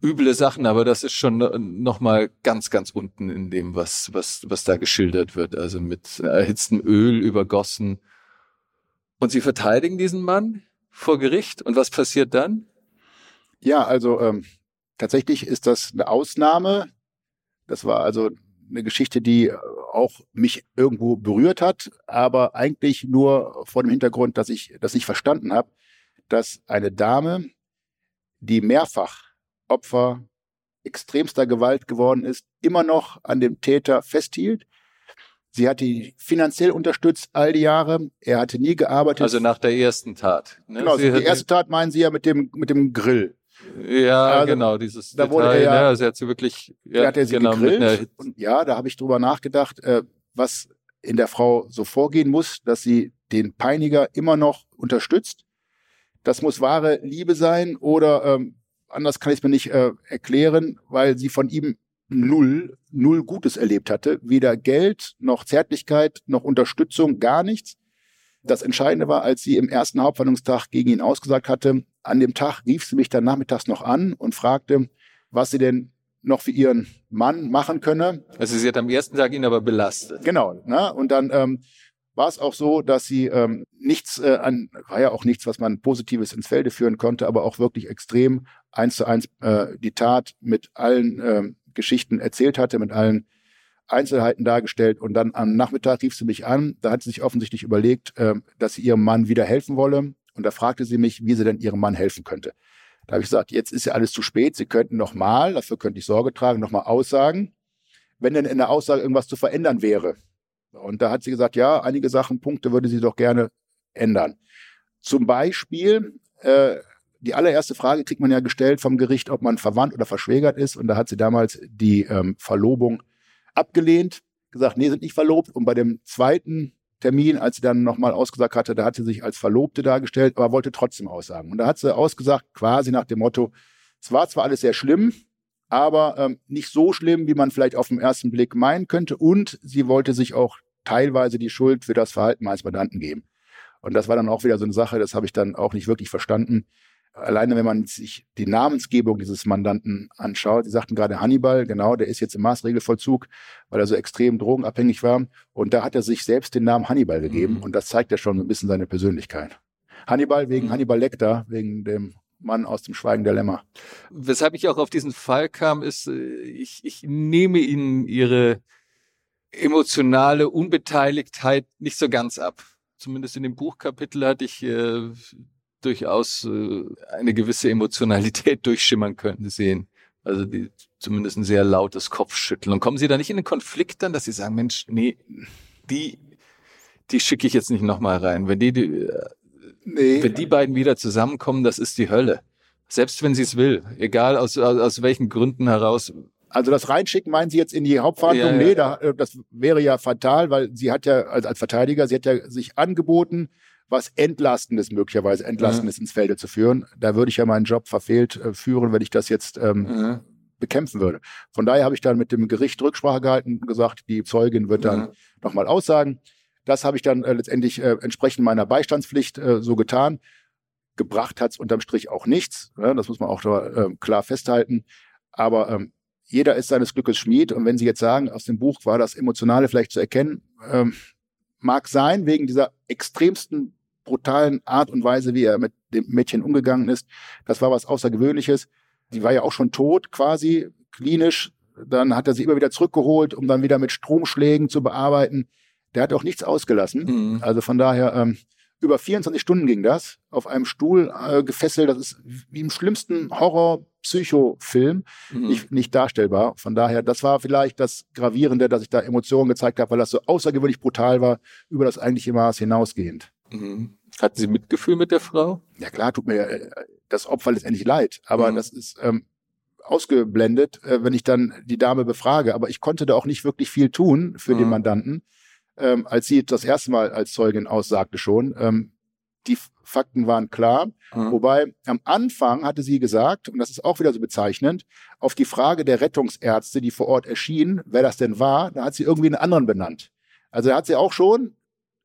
üble Sachen, aber das ist schon noch mal ganz, ganz unten in dem, was, was, was da geschildert wird. Also mit erhitztem Öl übergossen. Und sie verteidigen diesen Mann vor Gericht. Und was passiert dann? Ja, also ähm, tatsächlich ist das eine Ausnahme. Das war also eine Geschichte, die auch mich irgendwo berührt hat, aber eigentlich nur vor dem Hintergrund, dass ich das nicht verstanden habe, dass eine Dame, die mehrfach Opfer extremster Gewalt geworden ist, immer noch an dem Täter festhielt. Sie hat ihn finanziell unterstützt all die Jahre. Er hatte nie gearbeitet. Also nach der ersten Tat. Ne? Genau, Sie die erste Tat meinen Sie ja mit dem, mit dem Grill. Ja, also, genau, dieses da Detail, wurde er ja, ja, sie hat sie wirklich, ja, hat er sie genau, gegrillt. Und ja, da habe ich drüber nachgedacht, äh, was in der Frau so vorgehen muss, dass sie den Peiniger immer noch unterstützt. Das muss wahre Liebe sein oder ähm, anders kann ich es mir nicht äh, erklären, weil sie von ihm null, null Gutes erlebt hatte. Weder Geld, noch Zärtlichkeit, noch Unterstützung, gar nichts. Das Entscheidende war, als sie im ersten Hauptverhandlungstag gegen ihn ausgesagt hatte, an dem Tag rief sie mich dann nachmittags noch an und fragte, was sie denn noch für ihren Mann machen könne. Also sie hat am ersten Tag ihn aber belastet. Genau. Ne? Und dann ähm, war es auch so, dass sie ähm, nichts äh, an, war ja auch nichts, was man Positives ins Felde führen konnte, aber auch wirklich extrem eins zu eins äh, die Tat mit allen äh, Geschichten erzählt hatte, mit allen Einzelheiten dargestellt und dann am Nachmittag rief sie mich an. Da hat sie sich offensichtlich überlegt, äh, dass sie ihrem Mann wieder helfen wolle. Und da fragte sie mich, wie sie denn ihrem Mann helfen könnte. Da habe ich gesagt, jetzt ist ja alles zu spät. Sie könnten noch mal, dafür könnte ich Sorge tragen, noch mal aussagen, wenn denn in der Aussage irgendwas zu verändern wäre. Und da hat sie gesagt, ja, einige Sachen, Punkte würde sie doch gerne ändern. Zum Beispiel, äh, die allererste Frage kriegt man ja gestellt vom Gericht, ob man verwandt oder verschwägert ist. Und da hat sie damals die ähm, Verlobung abgelehnt, gesagt, nee, sind nicht verlobt. Und bei dem zweiten Termin, als sie dann nochmal ausgesagt hatte, da hat sie sich als Verlobte dargestellt, aber wollte trotzdem aussagen. Und da hat sie ausgesagt, quasi nach dem Motto, es war zwar alles sehr schlimm, aber ähm, nicht so schlimm, wie man vielleicht auf den ersten Blick meinen könnte. Und sie wollte sich auch teilweise die Schuld für das Verhalten meines Mandanten geben. Und das war dann auch wieder so eine Sache, das habe ich dann auch nicht wirklich verstanden alleine wenn man sich die Namensgebung dieses Mandanten anschaut, Sie sagten gerade Hannibal, genau, der ist jetzt im Maßregelvollzug, weil er so extrem drogenabhängig war. Und da hat er sich selbst den Namen Hannibal gegeben. Mhm. Und das zeigt ja schon ein bisschen seine Persönlichkeit. Hannibal wegen mhm. Hannibal Lecter, wegen dem Mann aus dem Schweigen der Lämmer. Weshalb ich auch auf diesen Fall kam, ist, äh, ich, ich nehme Ihnen Ihre emotionale Unbeteiligtheit nicht so ganz ab. Zumindest in dem Buchkapitel hatte ich äh, durchaus äh, eine gewisse Emotionalität *laughs* durchschimmern können sehen. Also die, zumindest ein sehr lautes Kopfschütteln. Und kommen Sie da nicht in den Konflikt dann, dass Sie sagen, Mensch, nee, die, die schicke ich jetzt nicht nochmal rein. Wenn die, die äh, nee. wenn die beiden wieder zusammenkommen, das ist die Hölle. Selbst wenn sie es will, egal aus, aus, aus welchen Gründen heraus. Also das Reinschicken meinen Sie jetzt in die Hauptverhandlung? Ja, ja. Nee, da, äh, das wäre ja fatal, weil sie hat ja als, als Verteidiger, sie hat ja sich angeboten, was Entlastendes möglicherweise Entlastendes mhm. ins Felde zu führen. Da würde ich ja meinen Job verfehlt äh, führen, wenn ich das jetzt ähm, mhm. bekämpfen würde. Von daher habe ich dann mit dem Gericht Rücksprache gehalten und gesagt, die Zeugin wird dann mhm. nochmal aussagen. Das habe ich dann äh, letztendlich äh, entsprechend meiner Beistandspflicht äh, so getan. Gebracht hat es unterm Strich auch nichts. Ja, das muss man auch da, äh, klar festhalten. Aber ähm, jeder ist seines Glückes Schmied. Und wenn Sie jetzt sagen, aus dem Buch war das Emotionale vielleicht zu erkennen, ähm, mag sein, wegen dieser extremsten brutalen Art und Weise, wie er mit dem Mädchen umgegangen ist. Das war was Außergewöhnliches. Sie war ja auch schon tot, quasi klinisch. Dann hat er sie immer wieder zurückgeholt, um dann wieder mit Stromschlägen zu bearbeiten. Der hat auch nichts ausgelassen. Mhm. Also von daher, ähm, über 24 Stunden ging das, auf einem Stuhl äh, gefesselt. Das ist wie im schlimmsten Horror-Psycho-Film mhm. nicht, nicht darstellbar. Von daher, das war vielleicht das Gravierende, dass ich da Emotionen gezeigt habe, weil das so außergewöhnlich brutal war, über das eigentliche Maß hinausgehend. Mhm. Hatten Sie Mitgefühl mit der Frau? Ja klar, tut mir äh, das Opfer letztendlich leid. Aber mhm. das ist ähm, ausgeblendet, äh, wenn ich dann die Dame befrage. Aber ich konnte da auch nicht wirklich viel tun für den mhm. Mandanten ähm, als sie das erste Mal als Zeugin aussagte schon. Ähm, die Fakten waren klar. Mhm. Wobei am Anfang hatte sie gesagt, und das ist auch wieder so bezeichnend, auf die Frage der Rettungsärzte, die vor Ort erschienen, wer das denn war, da hat sie irgendwie einen anderen benannt. Also da hat sie auch schon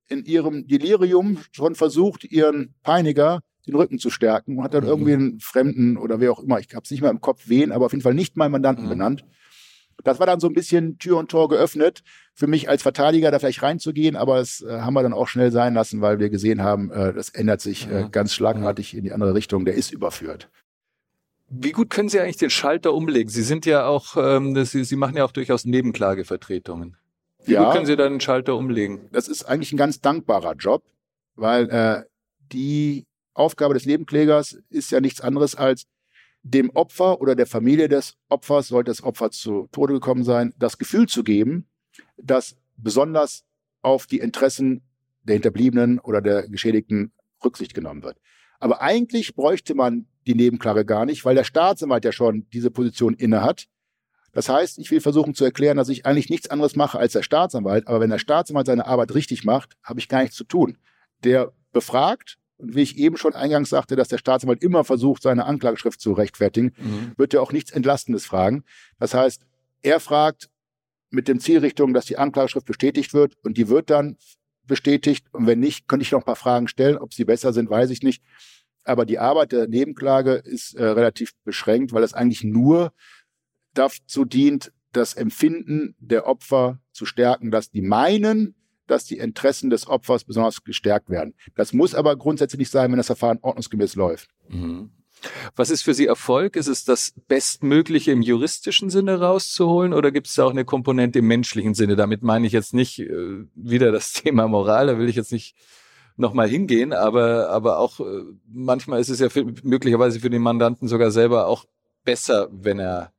in ihrem Delirium schon versucht, ihren Peiniger den Rücken zu stärken und hat dann mhm. irgendwie einen Fremden oder wer auch immer, ich habe es nicht mehr im Kopf wen, aber auf jeden Fall nicht meinen Mandanten mhm. benannt. Das war dann so ein bisschen Tür und Tor geöffnet für mich als Verteidiger da vielleicht reinzugehen, aber das äh, haben wir dann auch schnell sein lassen, weil wir gesehen haben, äh, das ändert sich äh, ganz schlagartig in die andere Richtung. Der ist überführt. Wie gut können Sie eigentlich den Schalter umlegen? Sie sind ja auch, ähm, Sie, Sie machen ja auch durchaus Nebenklagevertretungen. Wie ja, gut können Sie da den Schalter umlegen? Das ist eigentlich ein ganz dankbarer Job, weil äh, die Aufgabe des Nebenklägers ist ja nichts anderes als dem Opfer oder der Familie des Opfers, sollte das Opfer zu Tode gekommen sein, das Gefühl zu geben, dass besonders auf die Interessen der Hinterbliebenen oder der Geschädigten Rücksicht genommen wird. Aber eigentlich bräuchte man die Nebenklage gar nicht, weil der Staatsanwalt ja schon diese Position innehat. Das heißt, ich will versuchen zu erklären, dass ich eigentlich nichts anderes mache als der Staatsanwalt. Aber wenn der Staatsanwalt seine Arbeit richtig macht, habe ich gar nichts zu tun. Der befragt, und wie ich eben schon eingangs sagte, dass der Staatsanwalt immer versucht, seine Anklageschrift zu rechtfertigen, mhm. wird er auch nichts Entlastendes fragen. Das heißt, er fragt mit dem Zielrichtung, dass die Anklageschrift bestätigt wird und die wird dann bestätigt. Und wenn nicht, könnte ich noch ein paar Fragen stellen. Ob sie besser sind, weiß ich nicht. Aber die Arbeit der Nebenklage ist äh, relativ beschränkt, weil es eigentlich nur dazu dient, das Empfinden der Opfer zu stärken, dass die meinen, dass die Interessen des Opfers besonders gestärkt werden. Das muss aber grundsätzlich nicht sein, wenn das Verfahren ordnungsgemäß läuft. Mhm. Was ist für Sie Erfolg? Ist es das Bestmögliche im juristischen Sinne rauszuholen oder gibt es da auch eine Komponente im menschlichen Sinne? Damit meine ich jetzt nicht äh, wieder das *laughs* Thema Moral, da will ich jetzt nicht nochmal hingehen, aber, aber auch äh, manchmal ist es ja für, möglicherweise für den Mandanten sogar selber auch besser, wenn er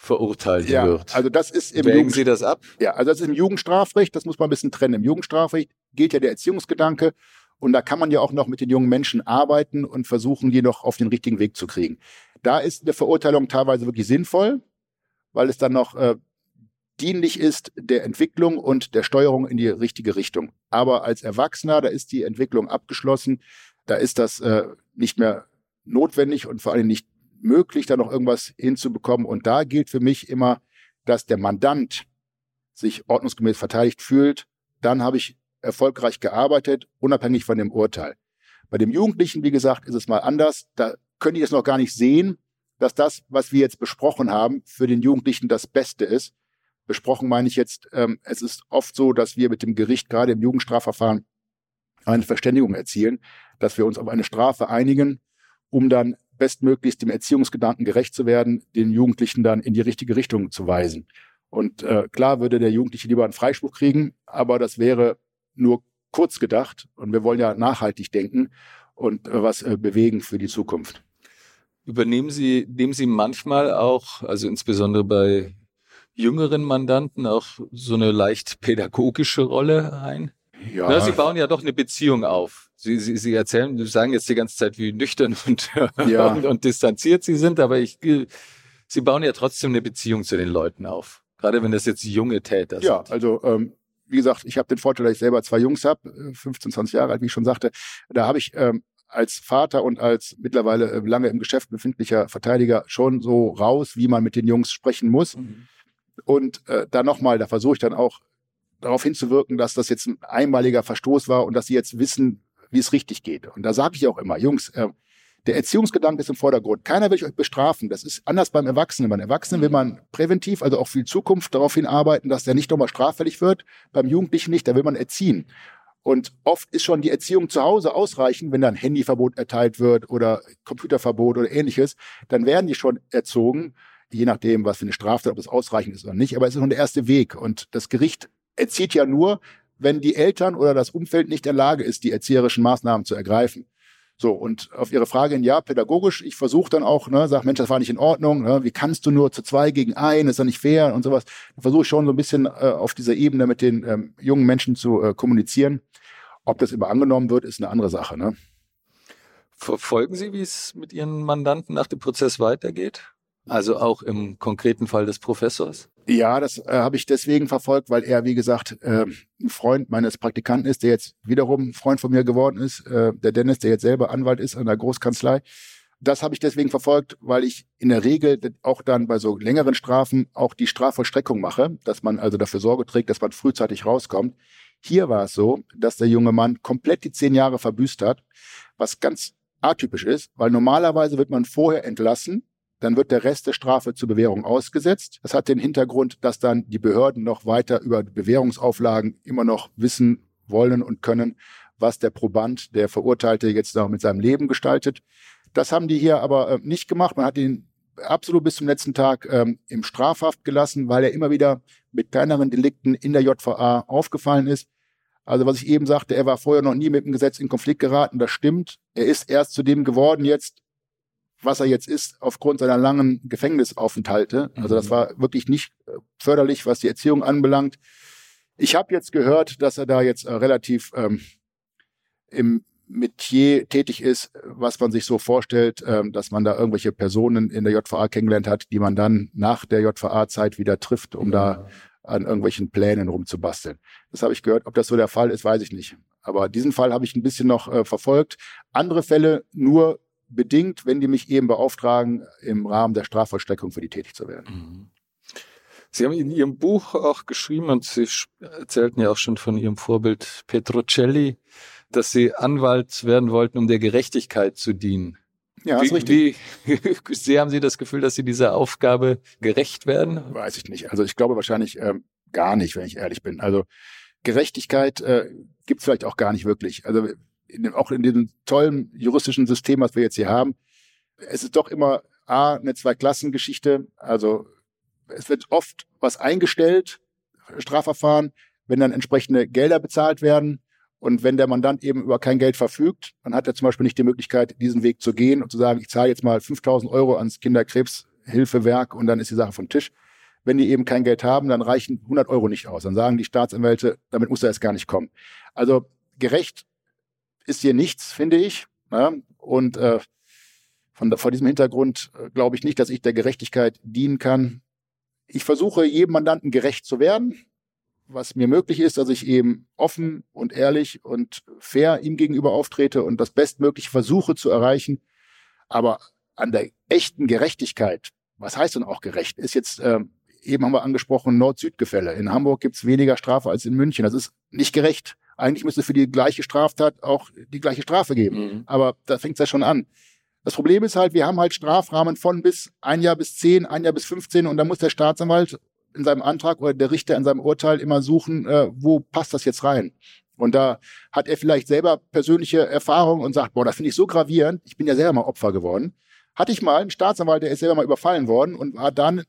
verurteilt ja, wird. Also das ist im Wägen Sie das ab? Ja, also das ist im Jugendstrafrecht, das muss man ein bisschen trennen. Im Jugendstrafrecht gilt ja der Erziehungsgedanke und da kann man ja auch noch mit den jungen Menschen arbeiten und versuchen, die noch auf den richtigen Weg zu kriegen. Da ist eine Verurteilung teilweise wirklich sinnvoll, weil es dann noch äh, dienlich ist der Entwicklung und der Steuerung in die richtige Richtung. Aber als Erwachsener, da ist die Entwicklung abgeschlossen, da ist das äh, nicht mehr notwendig und vor allem nicht möglich, da noch irgendwas hinzubekommen. Und da gilt für mich immer, dass der Mandant sich ordnungsgemäß verteidigt fühlt. Dann habe ich erfolgreich gearbeitet, unabhängig von dem Urteil. Bei dem Jugendlichen, wie gesagt, ist es mal anders. Da können die es noch gar nicht sehen, dass das, was wir jetzt besprochen haben, für den Jugendlichen das Beste ist. Besprochen meine ich jetzt, ähm, es ist oft so, dass wir mit dem Gericht gerade im Jugendstrafverfahren eine Verständigung erzielen, dass wir uns auf eine Strafe einigen, um dann bestmöglichst dem Erziehungsgedanken gerecht zu werden, den Jugendlichen dann in die richtige Richtung zu weisen. Und äh, klar würde der Jugendliche lieber einen Freispruch kriegen, aber das wäre nur kurz gedacht und wir wollen ja nachhaltig denken und äh, was äh, bewegen für die Zukunft. Übernehmen Sie, nehmen Sie manchmal auch, also insbesondere bei jüngeren Mandanten, auch so eine leicht pädagogische Rolle ein? Ja. Na, Sie bauen ja doch eine Beziehung auf. Sie, Sie, Sie erzählen, Sie sagen jetzt die ganze Zeit, wie nüchtern *laughs* und, ja. und, und distanziert Sie sind, aber ich, Sie bauen ja trotzdem eine Beziehung zu den Leuten auf. Gerade wenn das jetzt junge Täter sind. Ja, also ähm, wie gesagt, ich habe den Vorteil, dass ich selber zwei Jungs habe, 15, 20 Jahre alt, wie ich schon sagte. Da habe ich ähm, als Vater und als mittlerweile äh, lange im Geschäft befindlicher Verteidiger schon so raus, wie man mit den Jungs sprechen muss. Mhm. Und äh, da nochmal, da versuche ich dann auch darauf hinzuwirken, dass das jetzt ein einmaliger Verstoß war und dass sie jetzt wissen, wie es richtig geht. Und da sage ich auch immer, Jungs, äh, der Erziehungsgedanke ist im Vordergrund. Keiner will euch bestrafen. Das ist anders beim Erwachsenen. Beim Erwachsenen will man präventiv, also auch für die Zukunft darauf hinarbeiten, dass der nicht nochmal straffällig wird. Beim Jugendlichen nicht, da will man erziehen. Und oft ist schon die Erziehung zu Hause ausreichend, wenn dann Handyverbot erteilt wird oder Computerverbot oder ähnliches, dann werden die schon erzogen, je nachdem, was für eine Straftat, ob das ausreichend ist oder nicht. Aber es ist schon der erste Weg. Und das Gericht erzieht ja nur, wenn die Eltern oder das Umfeld nicht in der Lage ist, die erzieherischen Maßnahmen zu ergreifen. So, und auf Ihre Frage in ja, pädagogisch, ich versuche dann auch, ne, sag, Mensch, das war nicht in Ordnung, ne, wie kannst du nur zu zwei gegen ein, ist ja nicht fair und sowas. Versuche ich schon so ein bisschen äh, auf dieser Ebene mit den ähm, jungen Menschen zu äh, kommunizieren. Ob das immer angenommen wird, ist eine andere Sache. Ne? Verfolgen Sie, wie es mit Ihren Mandanten nach dem Prozess weitergeht? Also auch im konkreten Fall des Professors? Ja, das äh, habe ich deswegen verfolgt, weil er, wie gesagt, äh, ein Freund meines Praktikanten ist, der jetzt wiederum Freund von mir geworden ist, äh, der Dennis, der jetzt selber Anwalt ist an der Großkanzlei. Das habe ich deswegen verfolgt, weil ich in der Regel auch dann bei so längeren Strafen auch die Strafvollstreckung mache, dass man also dafür Sorge trägt, dass man frühzeitig rauskommt. Hier war es so, dass der junge Mann komplett die zehn Jahre verbüßt hat, was ganz atypisch ist, weil normalerweise wird man vorher entlassen, dann wird der Rest der Strafe zur Bewährung ausgesetzt. Das hat den Hintergrund, dass dann die Behörden noch weiter über Bewährungsauflagen immer noch wissen wollen und können, was der Proband, der Verurteilte jetzt noch mit seinem Leben gestaltet. Das haben die hier aber äh, nicht gemacht. Man hat ihn absolut bis zum letzten Tag ähm, im Strafhaft gelassen, weil er immer wieder mit kleineren Delikten in der JVA aufgefallen ist. Also was ich eben sagte, er war vorher noch nie mit dem Gesetz in Konflikt geraten, das stimmt. Er ist erst zu dem geworden jetzt, was er jetzt ist, aufgrund seiner langen Gefängnisaufenthalte. Also das mhm. war wirklich nicht äh, förderlich, was die Erziehung anbelangt. Ich habe jetzt gehört, dass er da jetzt äh, relativ ähm, im Metier tätig ist, was man sich so vorstellt, ähm, dass man da irgendwelche Personen in der JVA kennengelernt hat, die man dann nach der JVA-Zeit wieder trifft, um da an irgendwelchen Plänen rumzubasteln. Das habe ich gehört. Ob das so der Fall ist, weiß ich nicht. Aber diesen Fall habe ich ein bisschen noch äh, verfolgt. Andere Fälle nur bedingt, wenn die mich eben beauftragen, im Rahmen der Strafvollstreckung für die tätig zu werden. Mhm. Sie haben in Ihrem Buch auch geschrieben und Sie erzählten ja auch schon von Ihrem Vorbild Petrocelli, dass Sie Anwalt werden wollten, um der Gerechtigkeit zu dienen. Ja, wie, ist richtig. Wie *laughs* sehr haben Sie das Gefühl, dass Sie dieser Aufgabe gerecht werden? Weiß ich nicht. Also ich glaube wahrscheinlich ähm, gar nicht, wenn ich ehrlich bin. Also Gerechtigkeit äh, gibt es vielleicht auch gar nicht wirklich. Also in auch in diesem tollen juristischen System, was wir jetzt hier haben, es ist doch immer A, eine Zweiklassengeschichte. Also es wird oft was eingestellt, Strafverfahren, wenn dann entsprechende Gelder bezahlt werden. Und wenn der Mandant eben über kein Geld verfügt, dann hat er zum Beispiel nicht die Möglichkeit, diesen Weg zu gehen und zu sagen, ich zahle jetzt mal 5000 Euro ans Kinderkrebshilfewerk und dann ist die Sache vom Tisch. Wenn die eben kein Geld haben, dann reichen 100 Euro nicht aus. Dann sagen die Staatsanwälte, damit muss er erst gar nicht kommen. Also gerecht ist hier nichts, finde ich. Ja? Und äh, von, vor diesem Hintergrund äh, glaube ich nicht, dass ich der Gerechtigkeit dienen kann. Ich versuche jedem Mandanten gerecht zu werden was mir möglich ist, dass ich eben offen und ehrlich und fair ihm gegenüber auftrete und das Bestmögliche versuche zu erreichen. Aber an der echten Gerechtigkeit, was heißt denn auch gerecht, ist jetzt, äh, eben haben wir angesprochen, Nord-Süd-Gefälle. In Hamburg gibt's weniger Strafe als in München. Das ist nicht gerecht. Eigentlich müsste für die gleiche Straftat auch die gleiche Strafe geben. Mhm. Aber da fängt's ja schon an. Das Problem ist halt, wir haben halt Strafrahmen von bis ein Jahr bis zehn, ein Jahr bis 15 und da muss der Staatsanwalt in seinem Antrag oder der Richter in seinem Urteil immer suchen, äh, wo passt das jetzt rein. Und da hat er vielleicht selber persönliche Erfahrungen und sagt, boah, das finde ich so gravierend, ich bin ja selber mal Opfer geworden. Hatte ich mal einen Staatsanwalt, der ist selber mal überfallen worden und war dann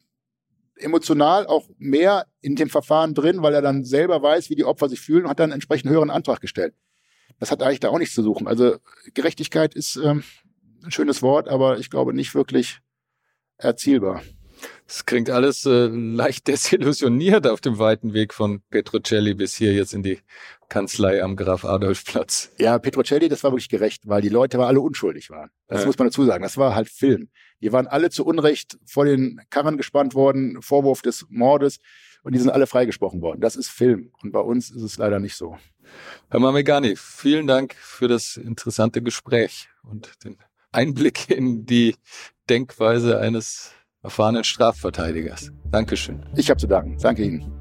emotional auch mehr in dem Verfahren drin, weil er dann selber weiß, wie die Opfer sich fühlen und hat dann einen entsprechend höheren Antrag gestellt. Das hat eigentlich da auch nichts zu suchen. Also Gerechtigkeit ist ähm, ein schönes Wort, aber ich glaube nicht wirklich erzielbar. Es klingt alles äh, leicht *laughs* desillusioniert auf dem weiten Weg von Petrocelli bis hier jetzt in die Kanzlei am Graf Adolf Platz. Ja, Petrocelli, das war wirklich gerecht, weil die Leute alle unschuldig waren. Das ja. muss man dazu sagen. Das war halt Film. Die waren alle zu Unrecht vor den Karren gespannt worden, Vorwurf des Mordes und die sind alle freigesprochen worden. Das ist Film und bei uns ist es leider nicht so. Herr Mamegani, vielen Dank für das interessante Gespräch und den Einblick in die Denkweise eines erfahrenen Strafverteidigers. Dankeschön. Ich habe zu danken. Danke Ihnen.